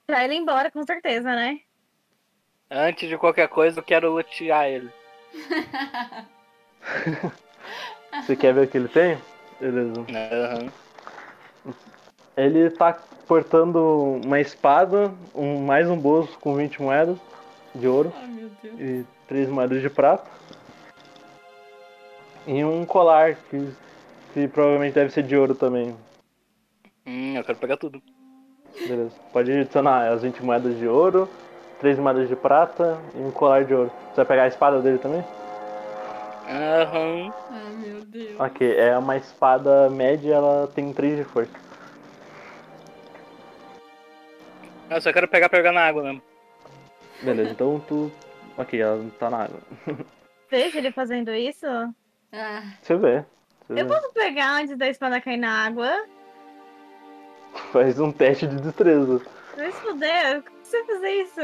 Pra ele ir embora, com certeza, né? Antes de qualquer coisa, eu quero lutear ele. Você quer ver o que ele tem? Beleza. Aham. Ele tá portando uma espada, um, mais um bolso com 20 moedas de ouro Ai, meu Deus. e 3 moedas de prata. E um colar que, que provavelmente deve ser de ouro também. Hum, eu quero pegar tudo. Beleza. Pode adicionar as 20 moedas de ouro, 3 moedas de prata e um colar de ouro. Você vai pegar a espada dele também? Aham. Ai, meu Deus. Ok, é uma espada média, ela tem 3 de força. Eu só quero pegar pegar na água mesmo. Beleza, então tu. Ok, ela tá na água. Veja ele fazendo isso. Ah, Você vê. Você Eu vê. posso pegar antes da espada cair na água? Faz um teste de destreza. Se fuder, como você vai fazer isso?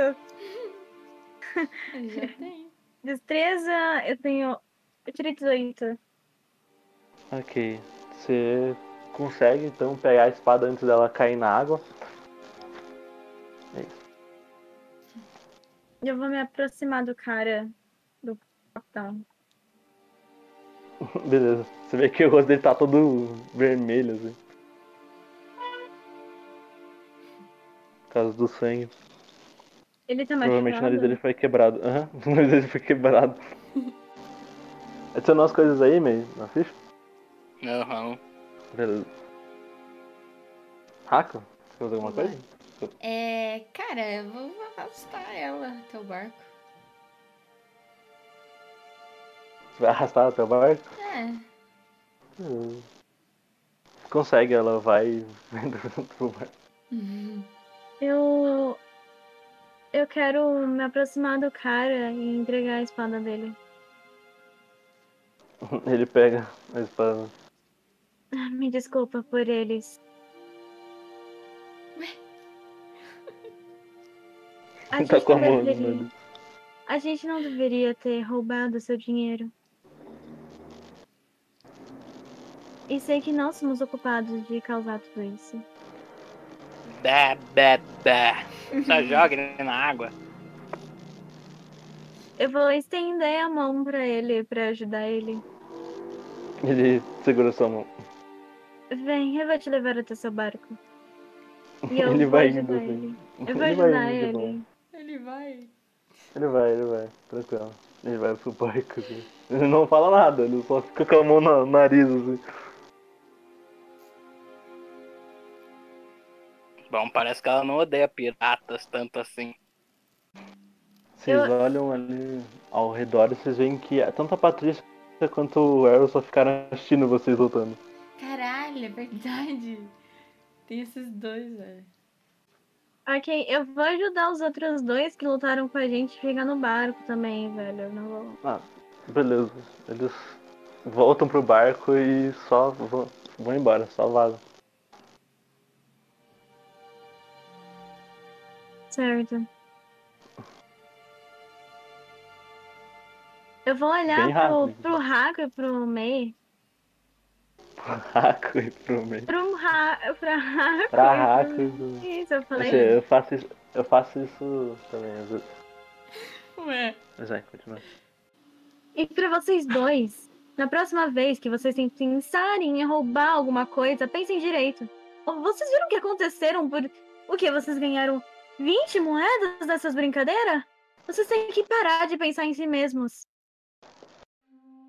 eu já tenho. Destreza, eu tenho. Eu tirei 18. Ok. Você consegue então pegar a espada antes dela cair na água. Eu vou me aproximar do cara. Do capitão. Beleza. Você vê que o rosto dele tá todo vermelho, assim. Por causa do sangue. Ele tá Provavelmente o nariz dele foi quebrado. Aham, o nariz dele foi quebrado. Adicionou as coisas aí, meio na ficha? Aham. Beleza. Raco? Você fazer alguma coisa? É. Cara, eu vou arrastar ela até o barco. Você vai arrastar até o barco? É. Hum. Consegue, ela vai pro barco. Uhum. Eu. Eu quero me aproximar do cara e entregar a espada dele. Ele pega a espada. Ah, Me desculpa por eles. A Tá gente, com a não mão no deveria, a gente não deveria ter roubado seu dinheiro. E sei que nós somos ocupados de causar tudo isso. Bé, bé, bé. Só joga ele na água. Eu vou estender a mão pra ele, pra ajudar ele. Ele segura sua mão. Vem, eu vou te levar até seu barco. E eu Ele vou vai ajudar indo, ele. assim. Eu vou Ele vai ajudar ele. Ele vai. Ele vai, ele vai, tranquilo. Ele vai pro barco, assim. Ele não fala nada, ele só fica com a mão no nariz, assim. Bom, parece que ela não odeia piratas tanto assim. Vocês Eu- olham ali ao redor e vocês veem que tanto a Patrícia quanto o Arrow só ficaram assistindo vocês lutando. Caralho, é verdade. Tem esses dois, velho. Ok, eu vou ajudar os outros dois que lutaram com a gente a chegar no barco também, velho. Eu não vou. Ah, beleza. Eles voltam pro barco e só vão, vão embora, só vazam. Certo. Eu vou olhar pro, pro Raco e pro Mei. Raco e pro meio. Pro Ra pra Raco. Pra Raco e pro... Isso, eu falei. Assim, eu faço isso, eu faço isso também, às vezes. Ué. Mas vai, continua. E pra vocês dois, na próxima vez que vocês pensarem em roubar alguma coisa, pensem direito. Vocês viram o que aconteceram por. O que? Vocês ganharam 20 moedas dessas brincadeiras? Vocês têm que parar de pensar em si mesmos.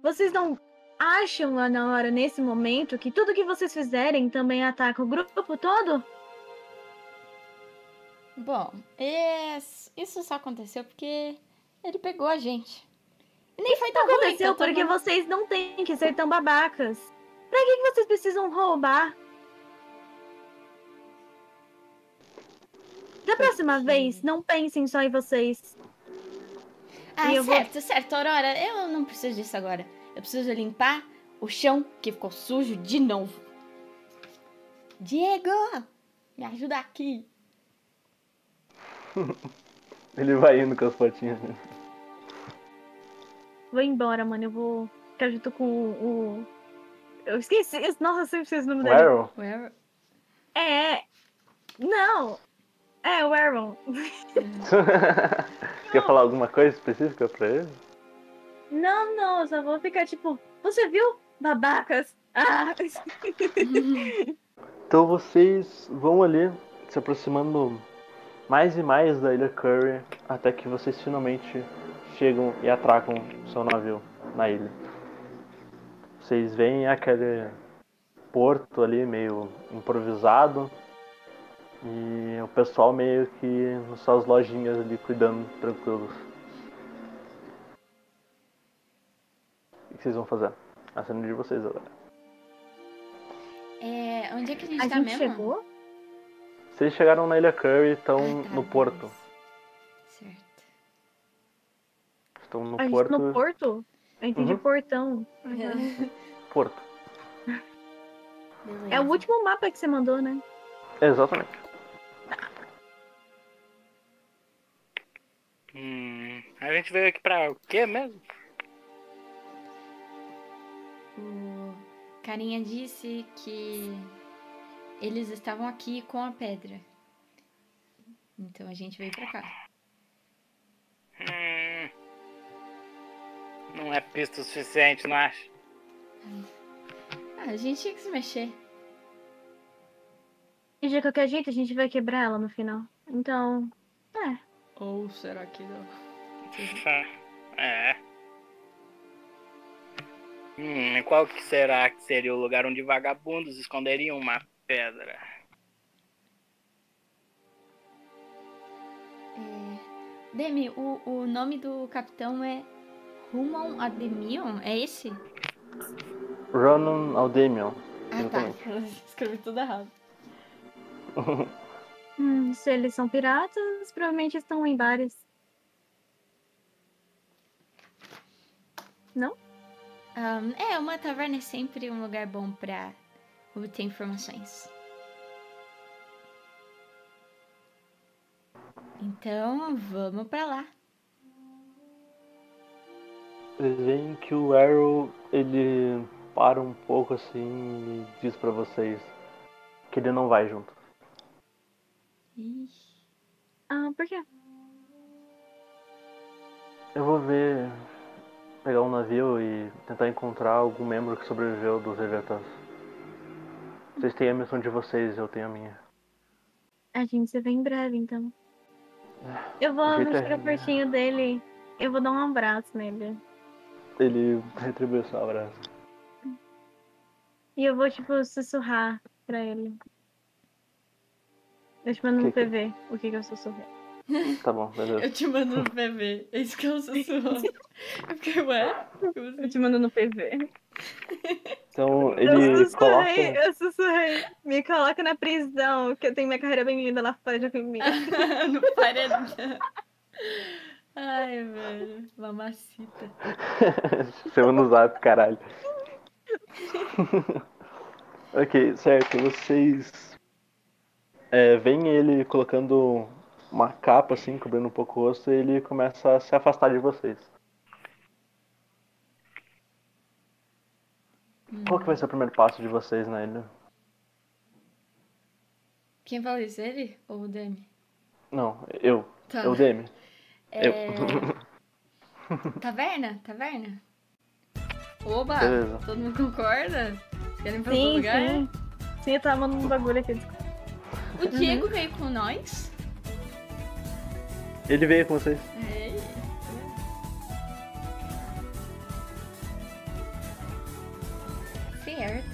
Vocês não acham lá na hora, nesse momento, que tudo que vocês fizerem também ataca o grupo todo? Bom, isso só aconteceu porque ele pegou a gente. E nem foi tão ruim. Aconteceu eu porque tô- vocês não têm que ser tão babacas. Pra que, que vocês precisam roubar? Da próxima vez, não pensem só em vocês. Ah, eu vou- certo, certo, Aurora. Eu não preciso disso agora. Eu preciso limpar o chão que ficou sujo de novo. Diego! Me ajuda aqui. Ele vai indo com as patinhas. Vou embora, mano. Eu vou ficar junto com o. o- Eu esqueci. Nossa, eu sempre esqueci o nome O dele. Arrow? Where... É, é. Não! É, o Aaron. Quer falar alguma coisa específica pra ele? Não, não, só vou ficar tipo. Você viu? Babacas! Ah! Então vocês vão ali se aproximando mais e mais da ilha Curry até que vocês finalmente chegam e atracam seu navio na ilha. Vocês veem aquele porto ali meio improvisado e o pessoal meio que nas suas lojinhas ali cuidando tranquilos. Vocês vão fazer? A cena de vocês agora. É, onde é que a gente A tá gente mesmo? chegou? Vocês chegaram na ilha Curry e estão Ah, tá, no porto. Certo. Estão no A gente porto. no porto? Eu entendi Uhum. portão. Porto. Beleza. É o último mapa que você mandou, né? Exatamente. Hum, a gente veio aqui pra o quê mesmo? O carinha disse que eles estavam aqui com a pedra. Então a gente veio pra cá. Hum, não é pista o suficiente, não acha? Ah, a gente tinha que se mexer. E de qualquer jeito a gente vai quebrar ela no final. Então. É. Ou será que não? É. Hum, qual que será que seria o lugar onde vagabundos esconderiam uma pedra? É... Demi, o, o nome do capitão é Rumon Ademion? É esse? Ronan Aldemion. Ah, tá. Escrevi tudo errado. Hum, se eles são piratas, provavelmente estão em bares. Não? Ahn, é, uma taverna é sempre um lugar bom pra obter informações. Então, vamos pra lá. Vocês veem que o Arrow ele para um pouco assim e diz pra vocês que ele não vai junto. Ixi. Ah, por quê? Eu vou ver, pegar um navio e tentar encontrar algum membro que sobreviveu dos Leviatãs. Vocês têm a missão de vocês, eu tenho a minha. A gente se vê em breve, então. Eu vou jeito é- chegar pertinho dele. Eu vou dar um abraço nele. Ele retribuiu seu abraço. E eu vou, tipo, sussurrar pra ele. Eu te mando no Que que- PV o que, que eu sussurrei. Tá bom, beleza. Eu te mando no PV. É isso que eu sussurro. Eu fiquei, ué? Assim? Eu te mando no PV. Então Eu ele sussurrei, coloca. eu sussurrei. Me coloca na prisão, que eu tenho minha carreira bem linda lá fora de comigo. no paredão. Ai, velho. Mamacita. Chama no zap, caralho. ok, certo. Vocês é, veem ele colocando uma capa assim, cobrindo um pouco o rosto, e ele começa a se afastar de vocês. Qual que vai ser o primeiro passo de vocês na ilha? Quem fala isso? Ele ou o Demi? Não, eu. Tá. Eu, Demi. É... Eu. Taverna? Taverna? Oba! Beleza. Todo mundo concorda? Querem ir pra outro Sim, lugar? sim. Sim, eu tava mandando um bagulho aqui. O Diego veio com nós? Ele veio com vocês. É. Certo.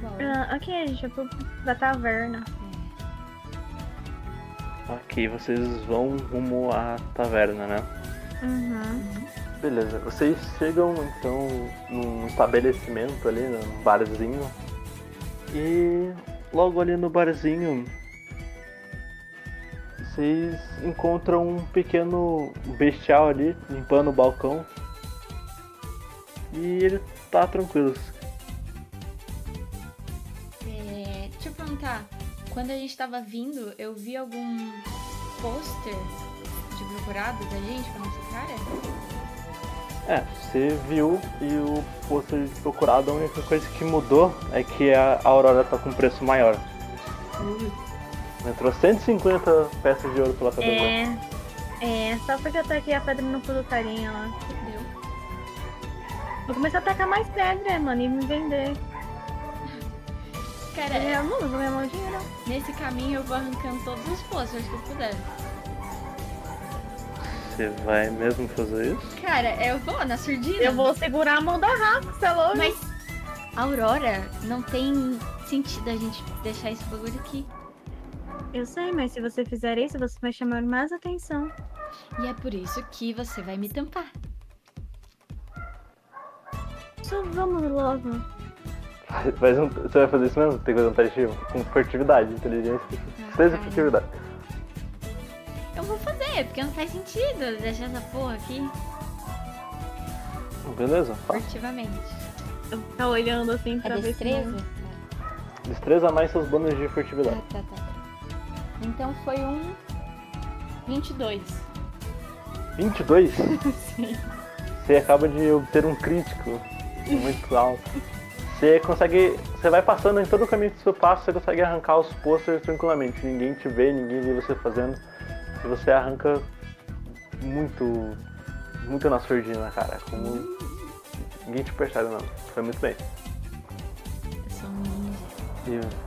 Vambora. Ah, ok, a gente vai pro- pra taverna. Ok, vocês vão rumo à taverna, né? Uhum. Beleza, vocês chegam então num estabelecimento ali, num barzinho. E logo ali no barzinho vocês encontram um pequeno bestial ali limpando o balcão. E ele tá tranquilo. É, deixa eu perguntar. Quando a gente tava vindo, eu vi algum pôster de procurado da gente com a nossa cara? É, você viu e o pôster de procurado, a única coisa que mudou é que a Aurora tá com preço maior. Entrou 150 peças de ouro pela cabeça. É. É, só porque eu taquei a pedra no cu do carinha lá. Deu. Vou começar a tacar mais pedra, mano, e me vender. Cara, É, eu não vou ganhar mais dinheiro. nesse caminho eu vou arrancando todos os posters que eu puder. Você vai mesmo fazer isso? Cara, eu vou na surdina. Eu vou segurar a mão da Rafa, você é louco? Mas, Aurora, não tem sentido a gente deixar esse bagulho aqui. Eu sei, mas se você fizer isso, você vai chamar mais atenção. E é por isso que você vai me tampar. Só vamos logo. Faz um- você vai fazer isso mesmo? Tem que fazer um teste com furtividade, inteligência. De cara. furtividade. Eu vou fazer, porque não faz sentido deixar essa porra aqui Beleza, faz. furtivamente. Eu vou ficar olhando assim É pra ver se destreza? não... Destreza mais seus bônus de Ah, furtividade. tá, tá, tá. Então foi um 22. 22? Sim. Você acaba de obter um crítico muito alto. Você consegue. Você vai passando em todo o caminho que você passa, você consegue arrancar os posters tranquilamente. Ninguém te vê, ninguém vê você fazendo. Você arranca muito. Muito na surdina, cara. Como. Ninguém te percebe não. Foi muito bem. Ninja. E,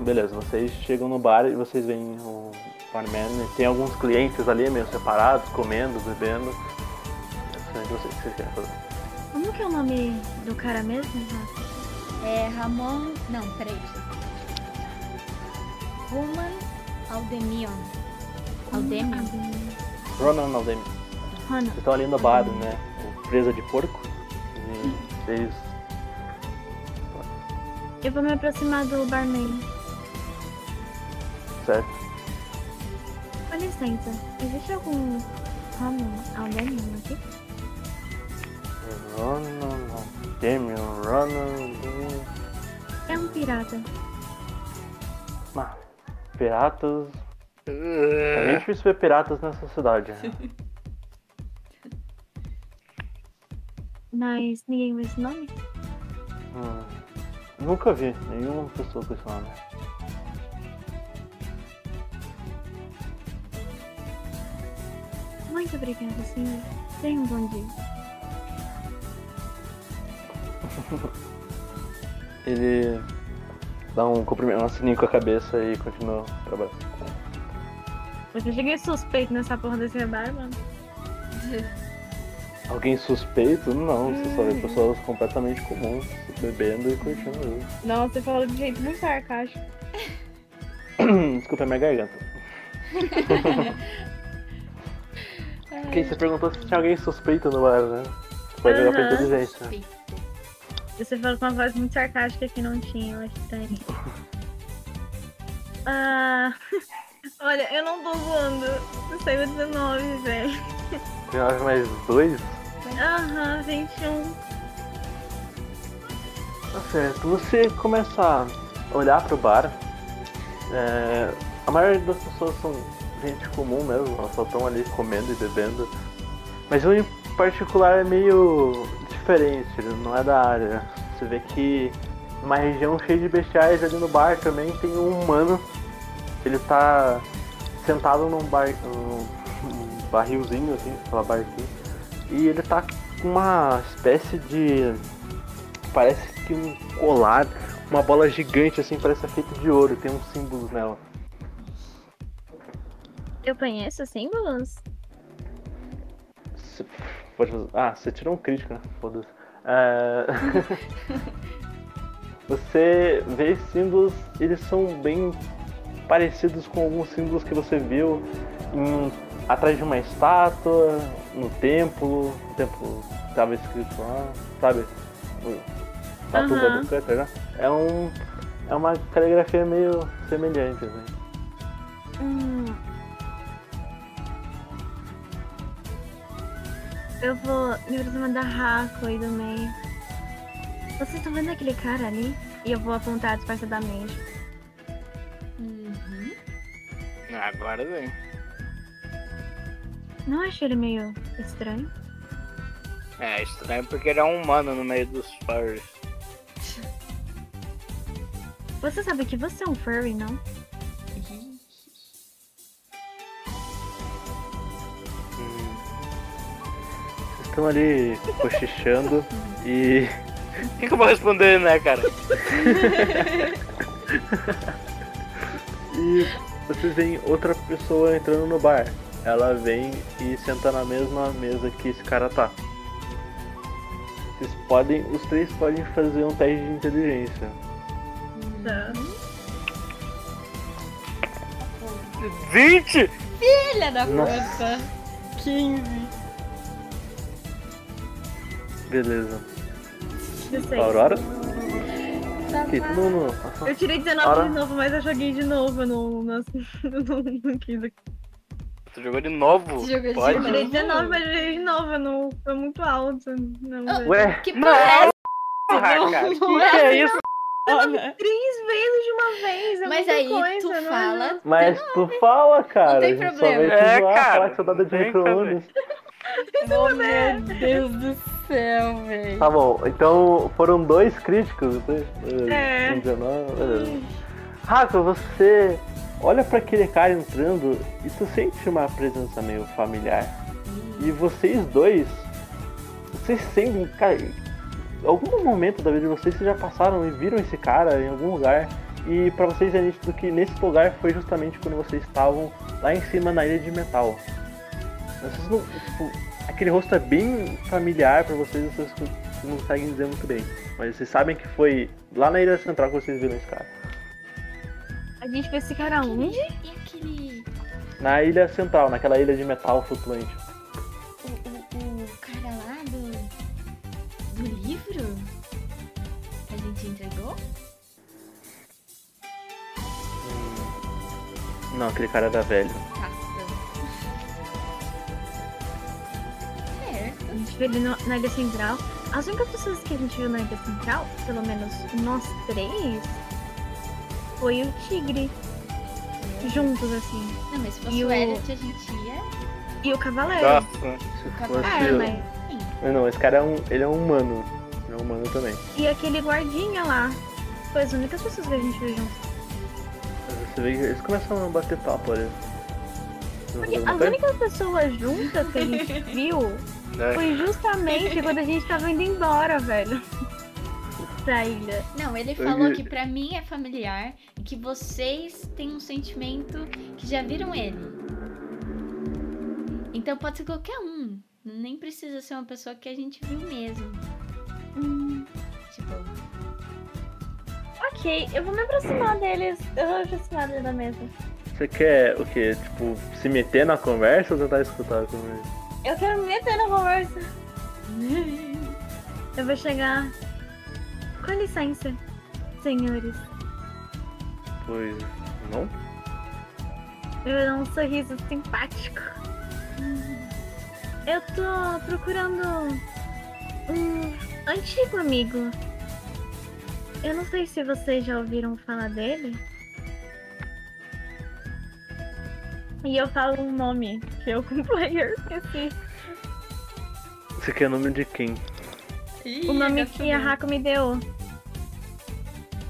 beleza, vocês chegam no bar e vocês veem o barman. e Tem alguns clientes ali meio separados, comendo, bebendo. O que vocês querem fazer. Como que é o nome do cara mesmo? É Ramon. Não, peraí. Roman Aldemion. Aldemion? Ronan Aldemi. Mano, Vocês estão ali no bar, né? o Presa de porco. E vocês. eu vou me aproximar do barman. Certo? Com licença, existe algum Roman Aldemion aqui? Ronan Aldemi, Ronan. É um pirata. Ah, piratas. É bem difícil ver piratas nessa cidade. né? Mas ninguém vê esse nome? Hum, nunca vi nenhuma pessoa com esse nome. Muito obrigada, senhor. Tenha um bom dia. Ele dá um cumprimento, um sininho com a cabeça e continua trabalhando. Você chega suspeito nessa porra desse bar, mano. Alguém suspeito? Não, você só vê pessoas completamente comuns, bebendo e curtindo isso. Não, você falou de jeito muito sarcástico. Desculpa, é minha garganta. ok, você perguntou se tinha alguém suspeito no bar, né? Pode jogar pra inteligência. Suspeito. Você falou com uma voz muito sarcástica que não tinha, eu acho que tem. Ah. Olha, eu não tô zoando. Eu saiu 19, velho. Tem mais mais dois? Aham, 21. Tá certo. Você começa a olhar pro bar. É, a maioria das pessoas são gente comum mesmo, elas só estão ali comendo e bebendo. Mas um em particular é meio diferente, ele não é da área. Você vê que numa região cheia de bestiais ali no bar também tem um humano. Ele tá sentado num bar. barrilzinho assim, falar bar aqui. E ele tá com uma espécie de. Parece que um colar, uma bola gigante assim, parece feita de ouro, tem uns símbolos nela. Eu conheço símbolos? Você pode fazer- Ah, você tirou um crítico, né? Foda-se. É, você vê símbolos, eles são bem parecidos com alguns símbolos que você viu em- atrás de uma estátua, no templo, o templo estava escrito lá, sabe? A tumba Aham. do Cutter, né? É um. É uma caligrafia meio semelhante, assim. Hum. Eu vou me aproximar da Raco e do Mei. Vocês estão vendo aquele cara ali? E eu vou apontar disfarçadamente. Uhum. Agora vem. Não achei ele meio estranho? É estranho porque ele é um humano no meio dos furries. Você sabe que você é um furry, não? Estão ali cochichando e. O que, que eu vou responder, né, cara? E vocês veem outra pessoa entrando no bar. Ela vem e senta na mesma mesa que esse cara tá. Vocês podem. Os três podem fazer um teste de inteligência. Tá. 20! Filha da puta. 15. Beleza. 16. Aurora? Tá Ok, todo mundo. Eu tirei 19 Ora. de novo, mas eu joguei de novo no. no, no, no quis. Tu jogou de novo? Tu jogou de Pode? Eu tirei novo? 19, mas eu joguei de novo. Eu não, foi muito alto. Não, Ah, velho. Ué, Que porra é essa? Cara, que, Não que é isso? Olha. Três vezes de uma vez. É Mas muita aí coisa, tu não é fala. mas tu fala, cara. tem a gente problema. Só vai te É, cara, falar que você dá de tem micro-ondas. Oh, meu Deus do céu, velho. Tá bom, então foram dois críticos, né? É. Com 19, beleza. Rafa, você olha pra aquele cara entrando e tu sente uma presença meio familiar. E vocês dois, vocês sentem, cara, em algum momento da vida de vocês, vocês já passaram e viram esse cara em algum lugar. E pra vocês é nítido que nesse lugar foi justamente quando vocês estavam lá em cima na ilha de metal. Vocês não, tipo, aquele rosto é bem familiar pra vocês, vocês não conseguem dizer muito bem. Mas vocês sabem que foi lá na ilha central que vocês viram esse cara. A gente viu esse cara onde? E aquele. Na ilha central, naquela ilha de metal flutuante. O, o, o cara lá do. do livro? Que a gente entregou? Não, aquele cara era velho. Viu ele no- na Ilha Central. As únicas pessoas que a gente viu na Ilha Central, pelo menos nós três, foi o Tigre. Juntos, assim. Não, mas se fosse E o o- Elliot, a gente ia. E o Cavaleiro. Nossa. Se Acabou. fosse. Ah, mas... Não, esse cara é um. Ele é um humano. Ele é um humano também. E aquele guardinha lá. Foi as únicas pessoas que a gente viu juntos. Você vê que eles começam a bater papo ali. Porque as únicas pessoas juntas que a gente viu né? foi justamente quando a gente tava indo embora, velho. Da ilha. Não, ele falou que pra mim é familiar e que vocês têm um sentimento que já viram ele. Então pode ser qualquer um. Nem precisa ser uma pessoa que a gente viu mesmo. Hum, Tipo, ok, eu vou me aproximar deles. Eu vou me aproximar deles da mesa. Você quer o quê? Tipo, se meter na conversa ou tentar escutar a conversa? Eu quero me meter na conversa. Eu vou chegar. Com licença, senhores. Pois não? Eu vou dar um sorriso simpático. Eu tô procurando um antigo amigo. Eu não sei se vocês já ouviram falar dele. E eu falo um nome que eu com o player esqueci. Você quer nome de quem? O nome que a Hako me deu.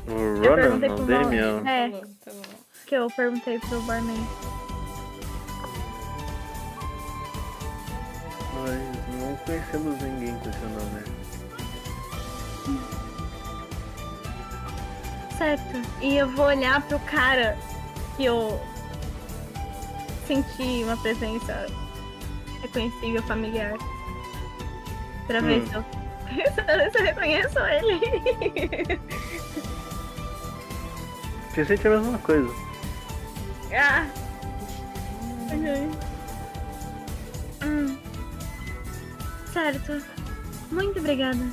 O Ronan? Não, Damian? É. Tá bom, tá bom. Que eu perguntei pro barman. Nós não conhecemos ninguém com esse nome. Certo. E eu vou olhar pro cara que eu senti uma presença reconhecível, familiar. Pra ver Hum. se eu, se eu reconheço ele. Você sente a mesma coisa. ah! ok. Hum. Certo. Muito obrigada.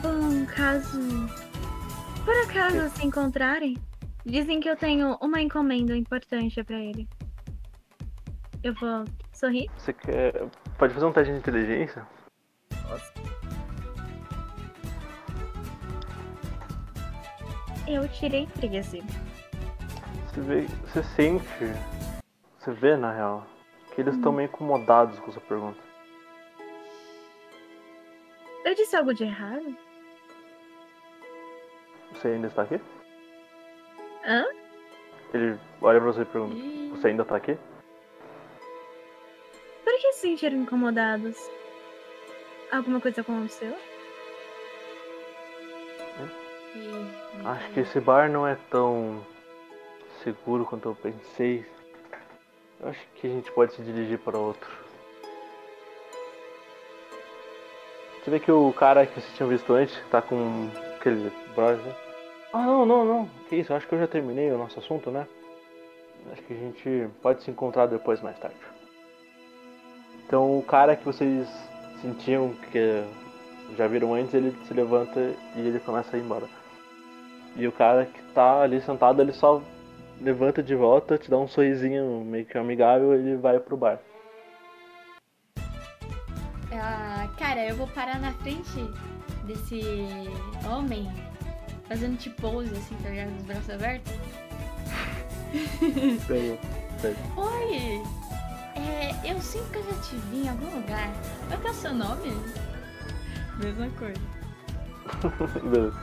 Bom, caso. Por acaso se encontrarem, dizem que eu tenho uma encomenda importante pra ele. Eu vou sorrir? Você quer. Pode fazer um teste de inteligência? Eu tirei 13. Você vê. Você sente. Você vê na real. Que eles estão meio incomodados com sua pergunta. Eu disse algo de errado? Você ainda está aqui? Hã? Ele olha pra você e pergunta: Você ainda tá aqui? Por que se sentiram incomodados? Alguma coisa aconteceu? Acho que esse bar não é tão seguro quanto eu pensei. Eu acho que a gente pode se dirigir para outro. Você vê que o cara que vocês tinham visto antes tá com aquele brother, né? Ah, não, não, não. Que isso, eu acho que eu já terminei o nosso assunto, né? Acho que a gente pode se encontrar depois, mais tarde. Então, o cara que vocês sentiam que já viram antes, ele se levanta e ele começa a ir embora. E o cara que tá ali sentado, ele só levanta de volta, te dá um sorrisinho meio que amigável e ele vai pro bar. Ah, cara, eu vou parar na frente desse homem, fazendo tipo pose, assim, tá ligado? Os braços abertos. Então, Oi! É, eu sinto que eu já te vi em algum lugar. Qual que é o seu nome? Mesma coisa. Beleza.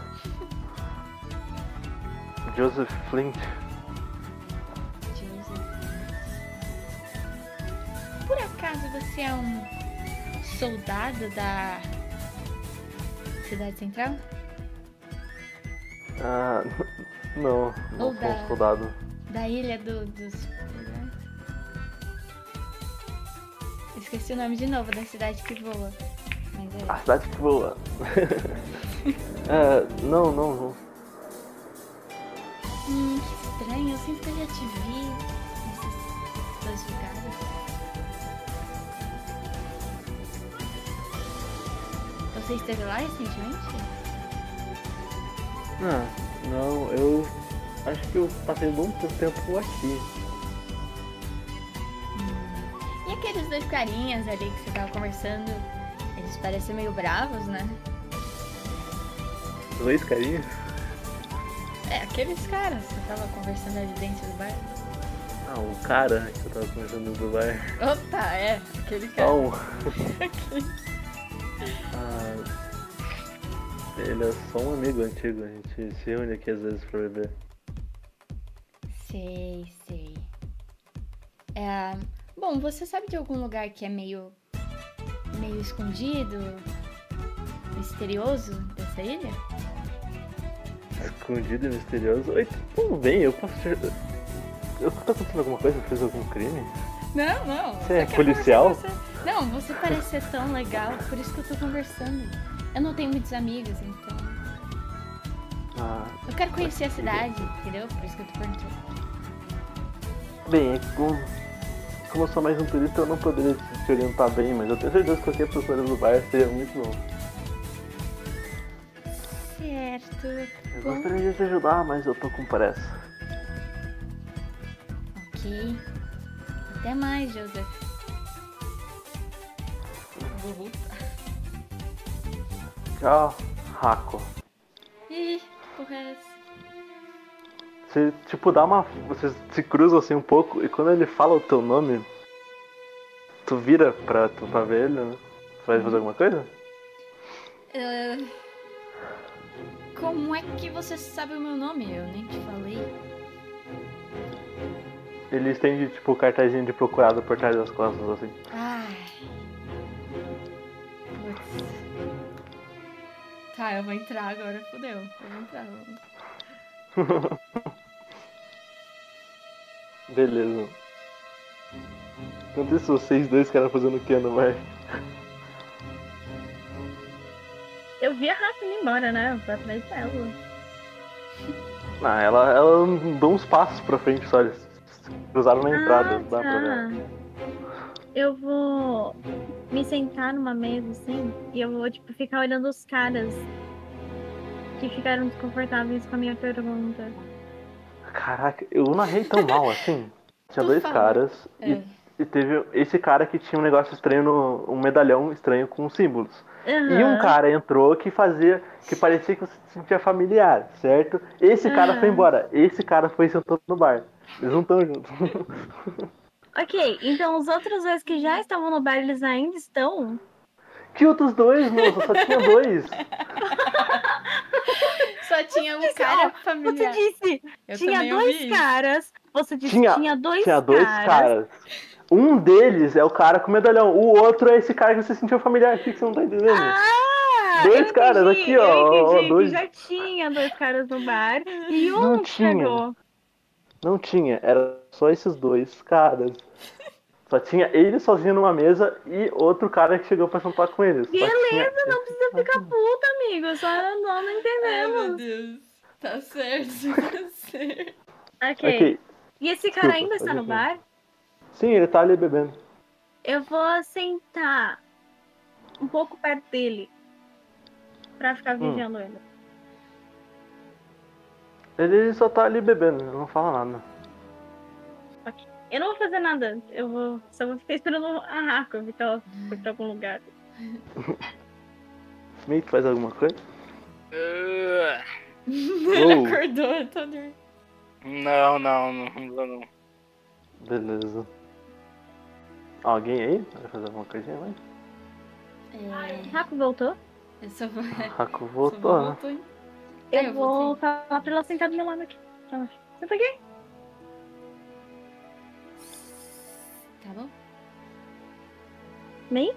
Joseph Flint. Por acaso você é um soldado da cidade central? Ah, não, não Ou sou da- um soldado. Da ilha do, dos. Esqueci o nome de novo da cidade que voa. Mas é. A cidade que voa. Ah, não, não, não. Hum, que estranho. Eu sinto que eu já te vi nesses dois lugares. Você esteve lá recentemente? Ah, não, eu acho que eu passei muito tempo aqui. Aqueles dois carinhas ali que você tava conversando, eles parecem meio bravos, né? Dois carinhos? É, aqueles caras que você tava conversando ali dentro do bar. Ah, o cara que eu tava conversando do bar. Opa, é, aquele cara. Não. ah, ele é só um amigo antigo, a gente se reúne aqui às vezes pra beber. Sei, sei. É, bom, você sabe de algum lugar que é meio. meio escondido, misterioso dessa ilha? escondido e misterioso. Oi, tudo bem, eu posso te. Eu tô acontecendo alguma coisa? Fez algum crime? Não, não. Você é policial? você. Não, você parece ser tão legal, por isso que eu tô conversando. Eu não tenho muitos amigos, então. Ah, Eu quero conhecer a cidade, entendeu? Por isso que eu tô perguntando. bem, é como, como eu sou mais um turista, eu não poderia te, orientar bem, mas eu tenho certeza que qualquer pessoa do bar seria muito bom. Certo. Eu Bom. gostaria de te ajudar, mas eu tô com pressa. Ok. Até mais, Joseph. Vou voltar. Tchau, Rako. Ih, porra é essa? Você, tipo, dá uma. Vocês se cruzam assim um pouco e quando ele fala o teu nome, tu vira pra, tu, pra ver ele, né? Tu vai fazer alguma coisa? Ah, como é que você sabe o meu nome? Eu nem te falei. Ele estende, tipo, o cartazinho de procurado por trás das costas, assim. Ai. Putz. Tá, eu vou entrar agora, fodeu. Eu vou entrar. Beleza. Enquanto isso, vocês dois ficaram fazendo o que no bar? Eu vi a Rafa indo embora, né? Vai atrás dela. Ah, ela, ela deu uns passos pra frente só, eles cruzaram na entrada, Ah, dá pra ver. tá. Eu vou me sentar numa mesa assim e eu vou, tipo, ficar olhando os caras que ficaram desconfortáveis com a minha pergunta. Caraca, eu narrei tão mal assim. Tinha dois falou. caras É. e, e teve esse cara que tinha um negócio estranho, no, um medalhão estranho com símbolos. E um cara entrou que fazia, que parecia que você se sentia familiar, certo? Esse cara foi embora, esse cara foi sentando no bar. Eles não estão juntos. Ok, então os outros dois que já estavam no bar, eles ainda estão? Que outros dois, moça? Só tinha dois. Só tinha um disse, cara ó, Você familiar. disse, Eu tinha dois caras. Você disse Tinha- tinha dois Tinha dois caras. Um deles é o cara com o medalhão, o outro é esse cara que você sentiu familiar aqui, que você não tá entendendo. Ah! Dois eu caras entendi, aqui, ó, entendi que dois. já tinha dois caras no bar e um Não tinha. chegou. Não tinha, era só esses dois caras. Só tinha ele sozinho numa mesa e outro cara que chegou pra sentar com eles. Beleza, tinha- não precisa ficar puta, amigo. Só não, não Ai, meu entendemos. Deus. Tá certo, tá certo. Ok. Ok. E esse cara Desculpa, ainda está no bar? Sim, ele tá ali bebendo. Eu vou sentar um pouco perto dele pra ficar Hum. vigiando ele. Ele só tá ali bebendo, ele não fala nada. Eu não vou fazer nada. Eu vou. Só vou ficar esperando a Raco vir que ela for pra algum lugar. Meio que faz alguma coisa? Uh, Ele Uou. acordou, eu tô dormindo. não, não, não, não. Beleza. Alguém aí? Vai fazer alguma coisinha mais? É, Raco voltou? eu só vou. Raco voltou, né? voltou? Eu, eu vou vou falar pra ela sentar do meu lado aqui. Senta aqui. Tá bom? Meio?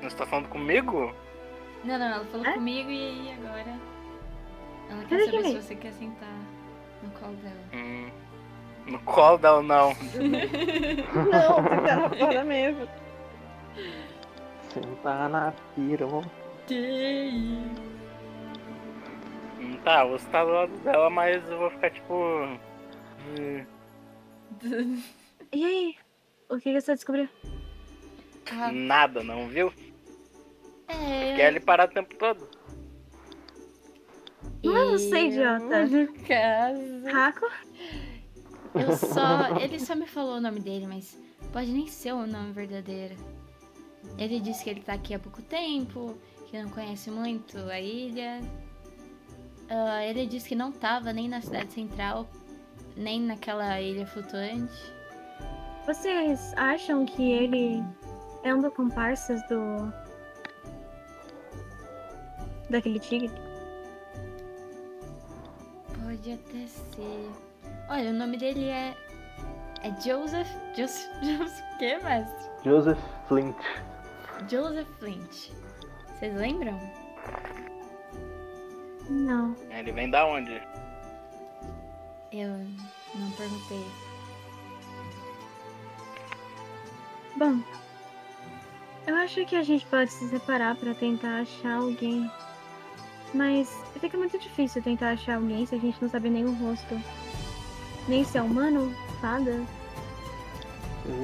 Você tá falando comigo? Não, não, ela falou É? comigo e aí agora. Ela quer saber que se você quer sentar no colo dela. Hum, no colo dela, não. Não, sentar na fora mesmo. Sentar na. Que Hum, Tá, você tá do lado dela, mas eu vou ficar tipo. isso? E aí? O que, que você descobriu? Ah, Nada, não viu? é. Quer ele parar o tempo todo. Não você, eu, idiota. No caso. Raco? Eu só. Ele só me falou o nome dele, mas pode nem ser o nome verdadeiro. Ele disse que ele tá aqui há pouco tempo, que não conhece muito a ilha. Ah, ele disse que não tava nem na cidade central, nem naquela ilha flutuante. Vocês acham que ele é um dos comparsas do. daquele tigre? Pode até ser. Olha, o nome dele é. É Joseph. Joseph. Joseph o quê, mestre? Joseph Flint. Joseph Flint. Vocês lembram? Não. Ele vem da onde? Eu não perguntei. Bom, eu acho que a gente pode se separar pra tentar achar alguém. Mas fica muito difícil tentar achar alguém se a gente não sabe nem o rosto. Nem se é humano, fada,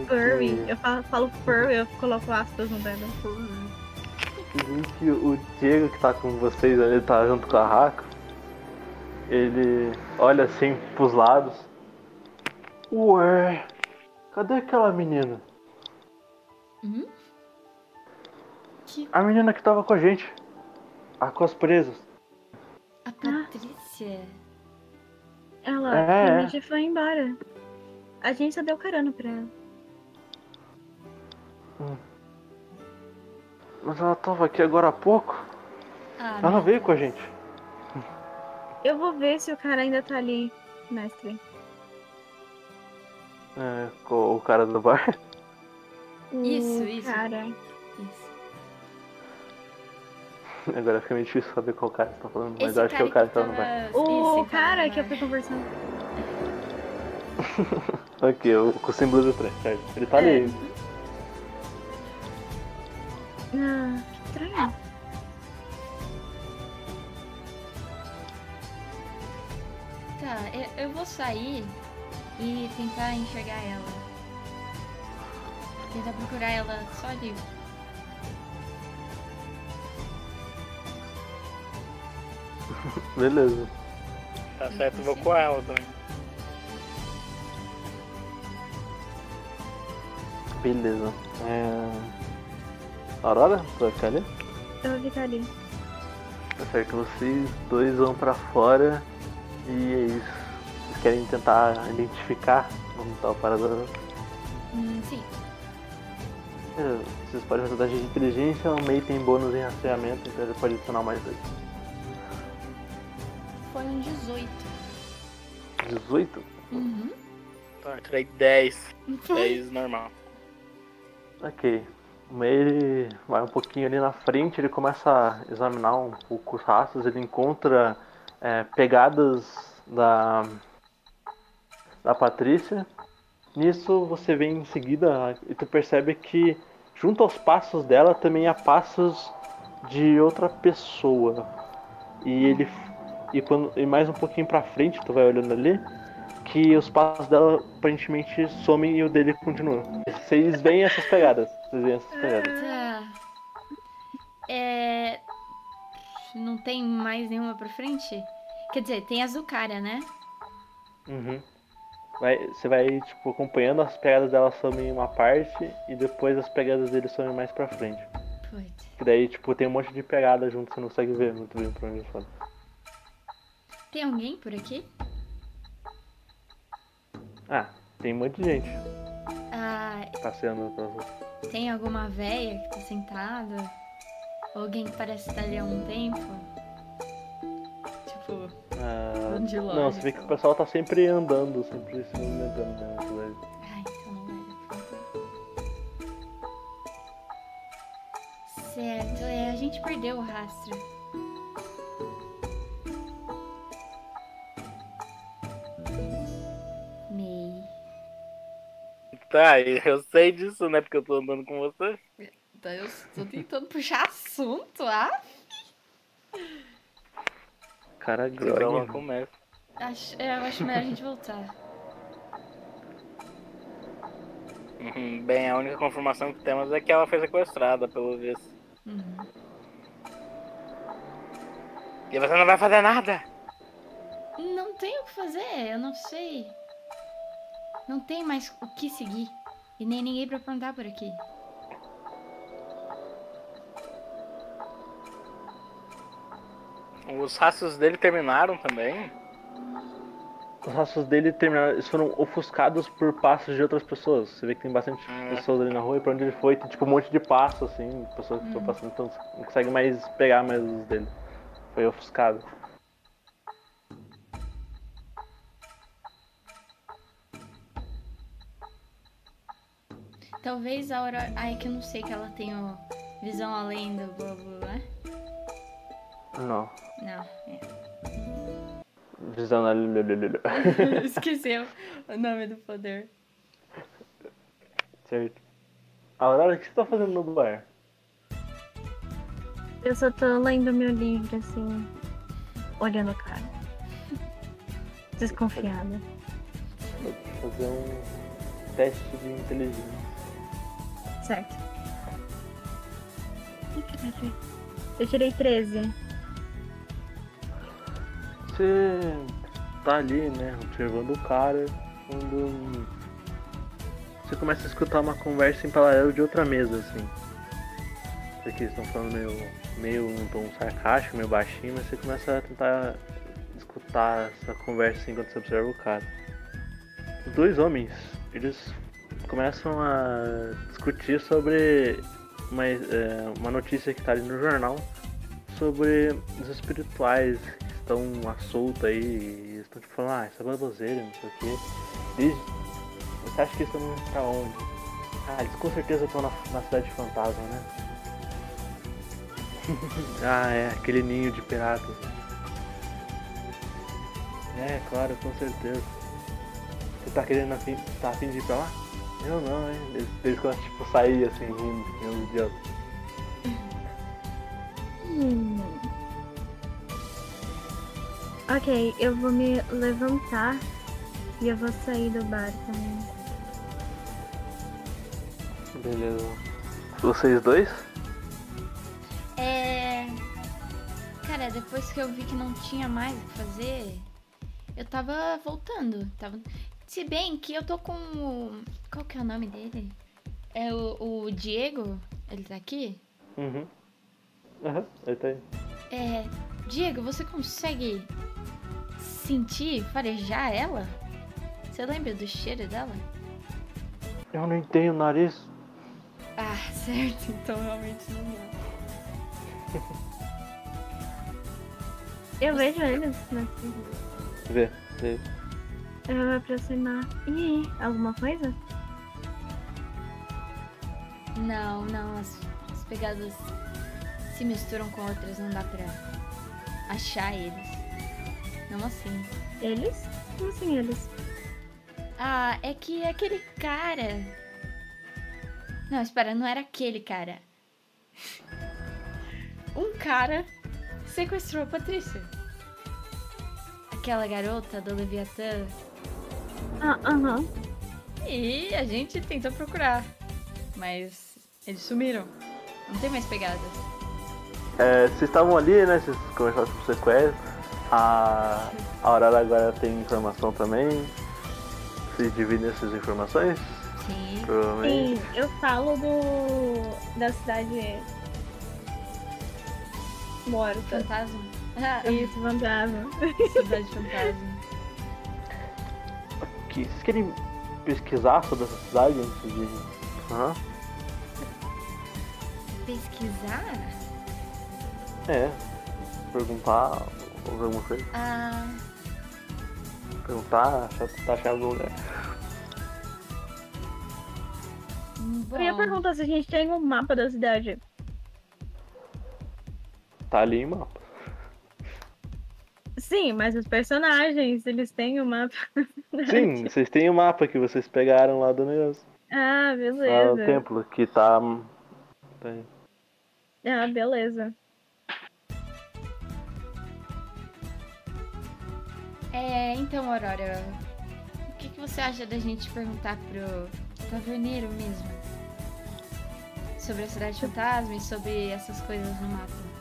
furry. Eu falo, falo furry, eu coloco aspas no dedo. Dizem que o Diego que tá com vocês ali, tá junto com a Raco. Ele olha assim pros lados. Ué, cadê aquela menina? Hum? Que A menina que tava com a gente. A com as presas. a Patrícia. Ela É, é. realmente foi embora. A gente só deu carona pra ela. Mas ela tava aqui agora há pouco. Ah, Ela veio com a gente. Eu vou ver se o cara ainda tá ali, mestre. É, com o cara do bar. Isso, isso. Cara. Isso. Agora fica meio difícil saber qual cara você tá falando, mas Esse eu acho que é o cara que tá no bar. O cara que eu fui conversando. Aqui, o, com o símbolo do trem, certo? Ele tá É. ali. Ah, que estranho. Tá, eu, eu vou sair e tentar enxergar ela. Tentar procurar ela só ali. Beleza. Tá certo, eu vou com ela também. Beleza. É... Aurora, tu vai ficar ali? Eu vou ficar ali. Tá certo, vocês dois vão pra fora e é isso. Vocês querem tentar identificar onde tá o parador? Hum, sim. É, Vocês podem fazer teste de inteligência, o MEI tem bônus em rastreamento, então ele pode adicionar mais dois. Foi um 18. 18? Uhum. Tá, eu tirei 10. 10 normal. Ok. O MEI vai um pouquinho ali na frente, ele começa a examinar um pouco os rastros, ele encontra é, pegadas da, da Patrícia. Nisso você vem em seguida e tu percebe que junto aos passos dela também há passos de outra pessoa. E ele e quando e mais um pouquinho pra frente, tu vai olhando ali, que os passos dela aparentemente somem e o dele continua. Vocês veem essas pegadas. Vocês veem essas pegadas. Tá. É. Não tem mais nenhuma pra frente? Quer dizer, tem as do cara, né? Uhum. Vai, você vai, tipo, acompanhando as pegadas dela somem em uma parte e depois as pegadas dele somem mais pra frente. Putz. Que daí, tipo, tem um monte de pegada junto, você não consegue ver muito bem pra onde foram. Tem alguém por aqui? Ah, tem um monte de gente Ah, passeando rua. tem alguma véia que tá sentada? Alguém que parece estar ali há um tempo? Tipo, Ah, não, você vê que o pessoal tá sempre andando, sempre se movimentando né, na cidade. ai, então. Certo, é, a gente perdeu o rastro. Mei. Tá, eu sei disso, né? Porque eu tô andando com você. Tá, eu tô tentando puxar assunto, ah? Cara, Então ela começa. Acho, é, eu acho melhor a gente voltar. Uhum, Bem, a única confirmação que temos é que ela foi sequestrada, pelo visto. Uhum. E você não vai fazer nada? Não tem o que fazer, eu não sei. Não tem mais o que seguir. E nem ninguém pra perguntar por aqui. Os rastros dele terminaram também? Os rastros dele terminaram, eles foram ofuscados por passos de outras pessoas. Você vê que tem bastante Hum. pessoas ali na rua e pra onde ele foi tem tipo um monte de passos, assim, pessoas que estão Hum. passando, então não consegue mais pegar mais os dele. Foi ofuscado. Talvez a hora. Ai, que eu não sei que ela tenha visão além do bobo, né? Não. Não, é. Visão na. Esqueceu o nome do poder. certo. Aurora, o que você tá fazendo no bar? Eu só tô lendo meu livro, assim, olhando a cara. Desconfiada. Vou fazer um teste de inteligência. Certo. Eu tirei 13. Você tá ali, né, observando o cara, quando você começa a escutar uma conversa em paralelo de outra mesa, assim. Porque eles estão falando meio, meio um tom sarcástico, meio baixinho, mas você começa a tentar escutar essa conversa enquanto você observa o cara. Os dois homens, eles começam a discutir sobre uma, é, uma notícia que tá ali no jornal sobre os espirituais estão à solta aí estão tipo falando, ah, isso é baboseira, não sei o quê. Eles, você acha que eles estão indo pra onde? Ah, eles com certeza estão na, na cidade fantasma, né? ah, é, aquele ninho de piratas. É, claro, com certeza. Você tá querendo afim, tá afim de ir pra lá? Eu não, hein? Eles, eles tipo sair assim, rindo, meus idiotas. Hum. Ok, eu vou me levantar e eu vou sair do bar também. Beleza. Vocês dois? É. Cara, depois que eu vi que não tinha mais o que fazer, eu tava voltando. Tava... Se bem que eu tô com o. Qual que é o nome dele? É o, o Diego? Ele tá aqui? Uhum. Aham, ele tá aí. É. Diego, você consegue sentir, farejar ela? Você lembra do cheiro dela? Eu não entendo o nariz. Ah, certo, então realmente não dá. Eu vejo eles, né? Vê, vê. Eu vou me aproximar. E aí, alguma coisa? Não, não, as, as pegadas se misturam com outras, não dá pra achar eles. Não assim. Eles? Como assim eles? Ah, é que aquele cara. Não, espera, não era aquele cara. Um cara sequestrou a Patrícia. Aquela garota do Leviatã. Ah, aham. E a gente tentou procurar. Mas eles sumiram. Não tem mais pegadas. É, vocês estavam ali, né? Vocês conversaram sobre o sequestro. A, a Aurora agora tem informação também. Vocês dividem essas informações? Sim. Provavelmente. Sim, eu falo do. da cidade. morta. Fantasma. Ah, Isso, fantasma. cidade fantasma. Ok, Vocês querem pesquisar sobre essa cidade antes de. Aham. Pesquisar? É. Perguntar ou ver alguma coisa. Ah. Perguntar, achar tá achando algum lugar. Bom, Eu ia perguntar se a gente tem um mapa da cidade. Tá ali em mapa. Sim, mas os personagens, eles têm o mapa. Sim, vocês têm o mapa que vocês pegaram lá do negócio. Ah, Lá no beleza. templo, que tá. tá. Ah, beleza. É, então, Aurora, o que, que você acha da gente perguntar pro taverneiro mesmo? Sobre a cidade fantasma e sobre essas coisas no mapa.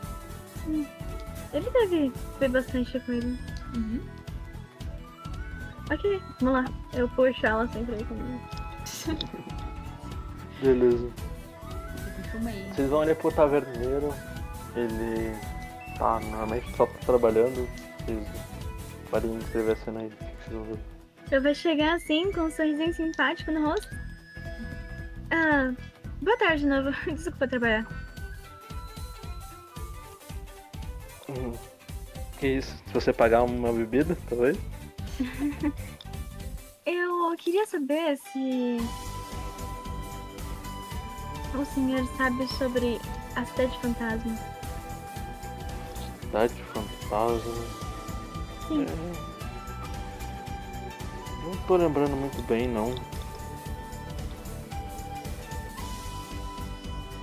Ele deve ver bastante coisa. Uhum. Ok, vamos lá. Eu puxo ela sempre aí comigo. Beleza. Vocês vão ali pro taverneiro. Ele tá normalmente só trabalhando. Vocês podem descrever a cena aí. Eu vou chegar assim, com um sorrisinho simpático no rosto. Ah, boa tarde de novo. Desculpa trabalhar. Uhum. Que isso? Se você pagar uma bebida, talvez? Eu queria saber se o senhor sabe sobre a cidade fantasma. cidade fantasma. Sim. É... Não tô lembrando muito bem, não.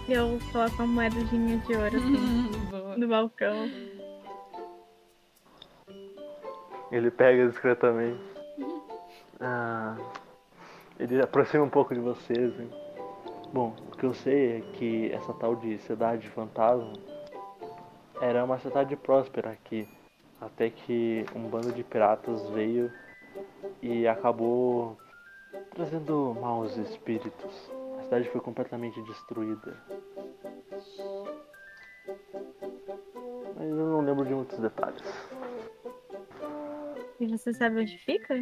Eu coloco uma moedinha de ouro assim, no balcão. Ele pega discretamente. Ah, ele aproxima um pouco de vocês. hein? Bom, o que eu sei é que essa tal de cidade fantasma era uma cidade próspera aqui. Até que um bando de piratas veio e acabou trazendo maus espíritos. A cidade foi completamente destruída. Mas eu não lembro de muitos detalhes. E você sabe onde fica?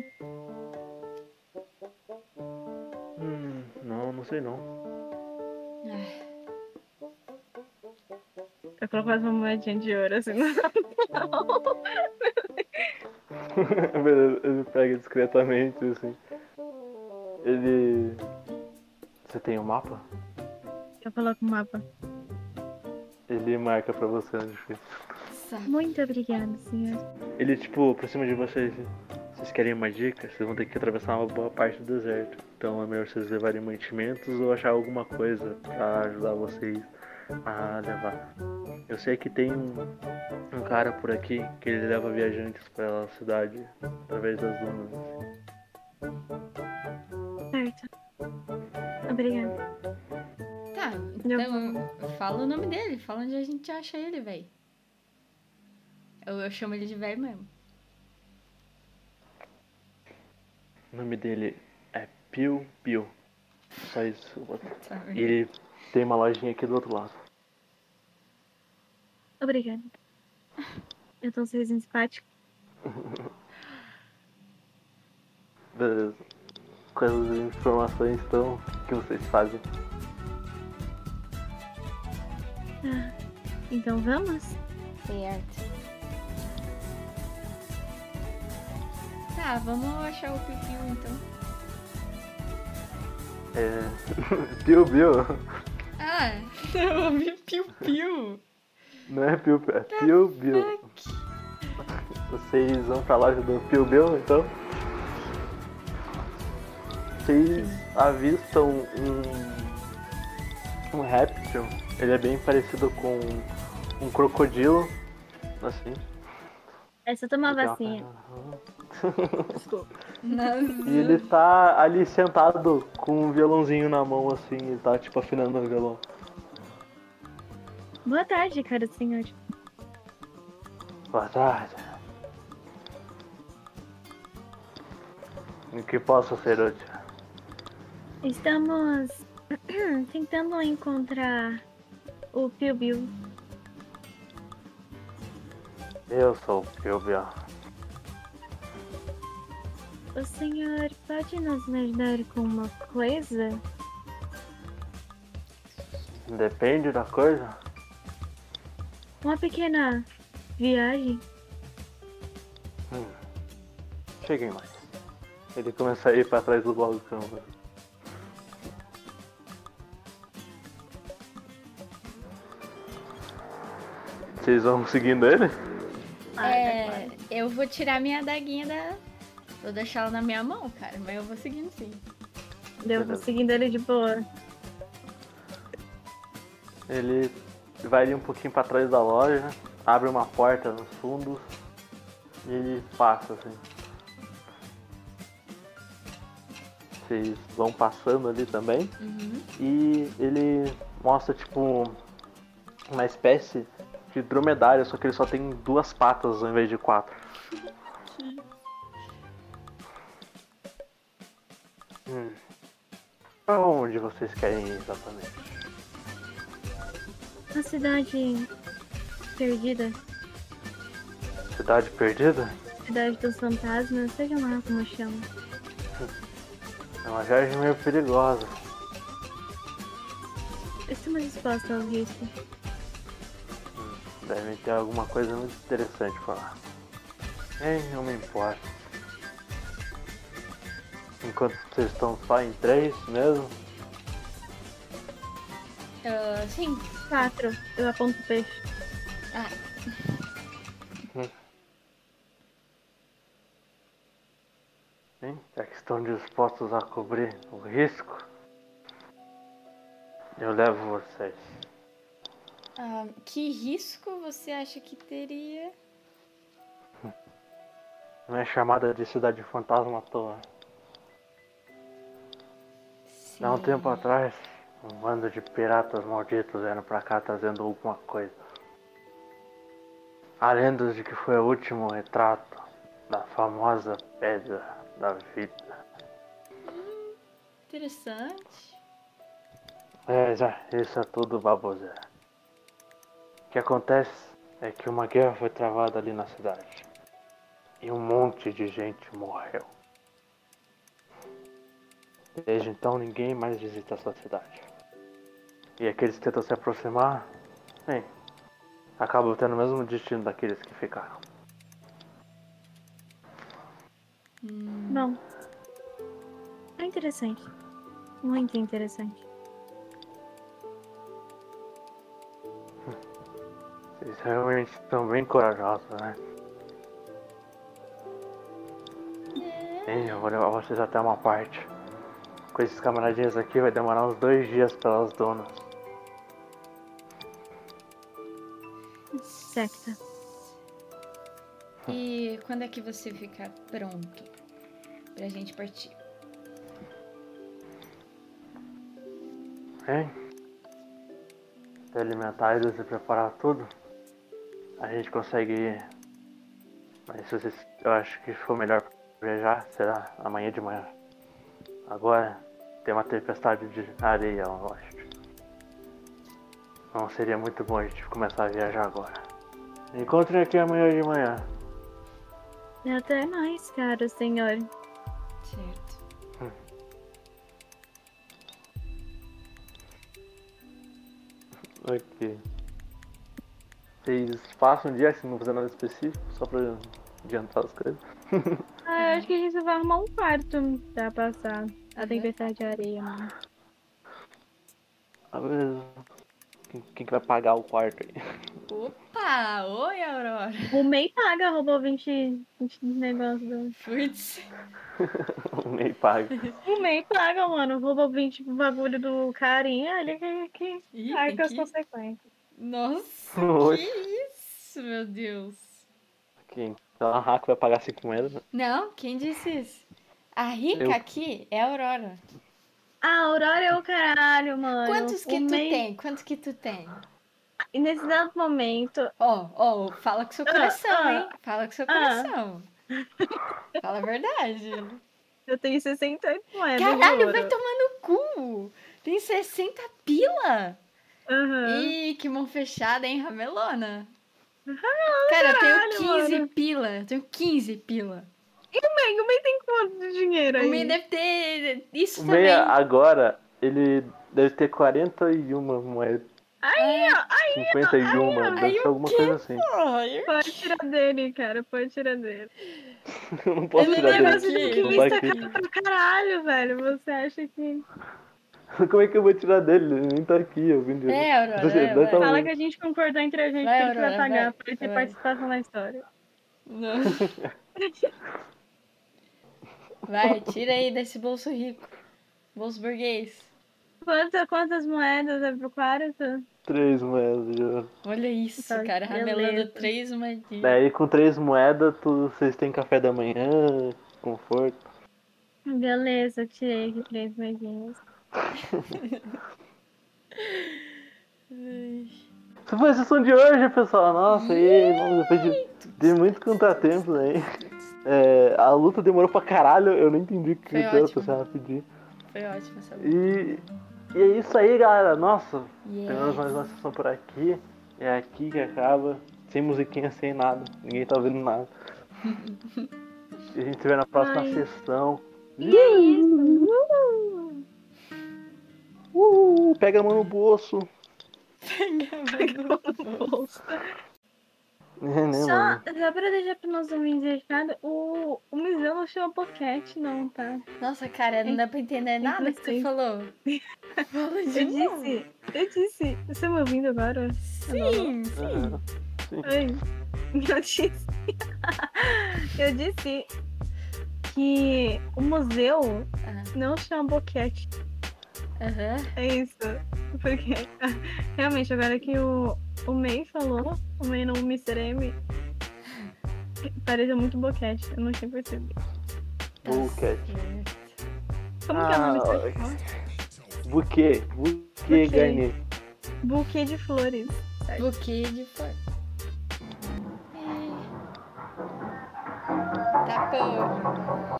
Hum, não, não sei não. Ai, Eu coloco mais uma moedinha de ouro assim. no- Beleza, ele pega discretamente, assim. Ele. Você tem um mapa? Eu coloco o mapa. Ele marca pra você onde fica. saco. Muito obrigada, senhor. Ele, tipo, por cima de vocês. Vocês querem uma dica? Vocês vão ter que atravessar uma boa parte do deserto. Então é melhor vocês levarem mantimentos ou achar alguma coisa pra ajudar vocês a levar. Eu sei que tem um, um cara por aqui que ele leva viajantes pra cidade através das dunas. Certo. Obrigada. Tá, Eu então fala o nome dele, fala onde a gente acha ele, véi. Eu, eu chamo ele de velho mesmo. O nome dele é Piu Piu. Só isso. Tá, E ele tem uma lojinha aqui do outro lado. Obrigada. Eu tô sorrisinho simpático. Beleza. Com essas informações, então, o que vocês fazem? Ah, então vamos? Certo. Tá, vamos achar o Pipiu então. É. Piu Piu. Ah, eu ouvi piu-piu. Não é Piu Piu, é Piu Piu. Vocês vão pra loja do Piu Piu, então? Vocês avistam um. um réptil. Ele é bem parecido com um crocodilo. Assim. Essa toma Tem uma vacina. Desculpa. E ele tá ali sentado com um violãozinho na mão, assim, ele tá tipo afinando o violão. Boa tarde, cara senhor. Boa tarde. Em que posso ser útil? Estamos tentando encontrar o Piu Biu. Eu sou o Pilbio. O senhor pode nos ajudar com uma coisa? Depende da coisa. Uma pequena viagem? Cheguem mais. Ele começa a ir pra trás do balcão. Vocês vão seguindo ele? É, eu vou tirar minha adaguinha da. Vou deixar ela na minha mão, cara, mas eu vou seguindo sim. Eu vou seguindo ele de boa. Ele vai ali um pouquinho pra trás da loja, abre uma porta nos fundos e ele passa assim. Vocês vão passando ali também Uhum. e ele mostra tipo uma espécie de dromedário, só que ele só tem duas patas ao invés de quatro. Hum. Pra onde vocês querem ir exatamente? Uma cidade perdida. Cidade perdida? Cidade dos fantasmas, seja lá como chama. É uma viagem meio perigosa. Estamos dispostos ao risco. Devem ter alguma coisa muito interessante pra lá. Nem não me importa. Enquanto vocês estão só em três mesmo? Uh, sim. Quatro. Eu aponto o peixe. Ah. é já que estão dispostos a cobrir o risco, eu levo vocês. Ah, que risco você acha que teria? Não é chamada de cidade fantasma à toa. Há um Sim. tempo atrás, um bando de piratas malditos vieram pra cá trazendo alguma coisa. Há lendas de que foi o último retrato da famosa pedra da vida. Interessante. É, já, isso é tudo baboseira. O que acontece é que uma guerra foi travada ali na cidade. E um monte de gente morreu. Desde então ninguém mais visita essa cidade. E aqueles que tentam se aproximar, bem, acabam tendo o mesmo destino daqueles que ficaram. Bom. É interessante. Muito interessante. Vocês realmente estão bem corajosos, né? Sim, eu vou levar vocês até uma parte. Com esses camaradinhos aqui vai demorar uns dois dias pelas donas. Secta. E quando é que você fica pronto pra gente partir? Hein? Se alimentar eles e preparar tudo, a gente consegue ir. Mas se vocês, eu acho que for melhor viajar, será amanhã de manhã. Agora tem uma tempestade de areia lá no oeste. Não seria muito bom a gente começar a viajar agora. Encontrem aqui amanhã de manhã. Até mais, caro senhor. Certo. Ok. Vocês passam um dia assim, não fazendo nada específico, só pra adiantar as coisas. Ah, eu acho que a gente vai arrumar um quarto pra passar a tempestade de areia, mano. Ah, beleza. Quem, quem que vai pagar o quarto aí? Opa! Oi, Aurora! O MEI paga, roubou 20, 20 negócios do... Putz. o MEI paga. O MEI paga, mano. Roubou 20 bagulho do carinha, ele que, que Ih, arca as que- consequências. Nossa, Oi. que isso, meu Deus. Quem? Então a Hack vai pagar 5 moedas, né? Não, quem disse isso? A rica Eu. aqui é a Aurora. A Aurora é o caralho, mano. Quantos que o tu MEI... tem? Quantos que tu tem? E nesse dado momento, Ó, ó, fala com seu coração, ah. hein? Fala com seu Ah. coração. Fala a verdade. eu tenho 68 moedas. Caralho, de vai tomar no cu! Tem 60 pila! Aham. Ih, que mão fechada, hein, Ramelona? Cara, eu caralho, tenho 15 mano. pila. Eu tenho 15 pila. E o MEI? O MEI tem quanto de dinheiro aí? O MEI deve ter isso O também. MEI agora, ele deve ter 41 moedas. Aí, ó. 51, deve aí ser o alguma coisa assim. Pode tirar dele, cara. Pode tirar dele. Eu não posso Ele tirar dele. tem que destacar aqui. pra caralho, velho. Você acha que. Como é que eu vou tirar dele? Ele nem tá aqui, eu vim de... É, Aurora, Você- é, tá- Fala que a gente concordou entre a gente Vai, que ele vai pagar vai, pra ele ter vai. participação na história. Não. Vai, tira aí desse bolso rico. Bolso burguês. Quantas, quantas moedas é pro quarto? Três moedas de ouro. Olha isso, Tá, cara. beleza. Ramelando três moedinhas. Daí com três moedas, tu, vocês têm café da manhã, conforto. Beleza, eu tirei aqui três moedinhas. Essa foi a sessão de hoje, pessoal. Nossa, aí, nossa, depois de, de muitos contratempos aí. É, a luta demorou pra caralho, eu não entendi o que ótimo. passei rapidinho. Foi ótimo essa luta. E, e é isso aí, galera. Nossa, Yes. terminamos mais uma sessão por aqui. É aqui que acaba. Sem musiquinha, sem nada. Ninguém tá ouvindo nada. E a gente se vê na próxima Ai. sessão. E é isso. Uh! Pega a mão no bolso. no bolso. É, né, Só, só pra deixar pro nosso ouvinte recado, o, o Misão não chama Pocket, não, tá? Nossa, cara, não dá pra entender nada que Sim. falou. Fala de Eu novo. disse, eu disse. Você tá me ouvindo agora? Sim, sim. Aham. Oi. Eu disse. eu disse que o museu Ah, não chama boquete. Aham. É isso. Porque realmente, agora que o, o May falou, o May não o Mr. M, pareceu muito boquete. Eu não tinha percebido. Certo. Como que é o nome Ah, desse animal? Buquê. Buquê Buquê. Garnier. Buquê de flores. certo? Buquê de flor. É. Tá bom.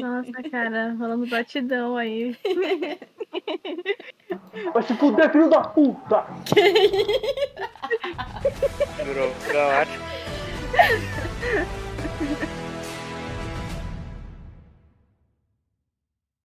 Nossa, cara, falando batidão aí. Vai se fuder, filho da puta! Que isso?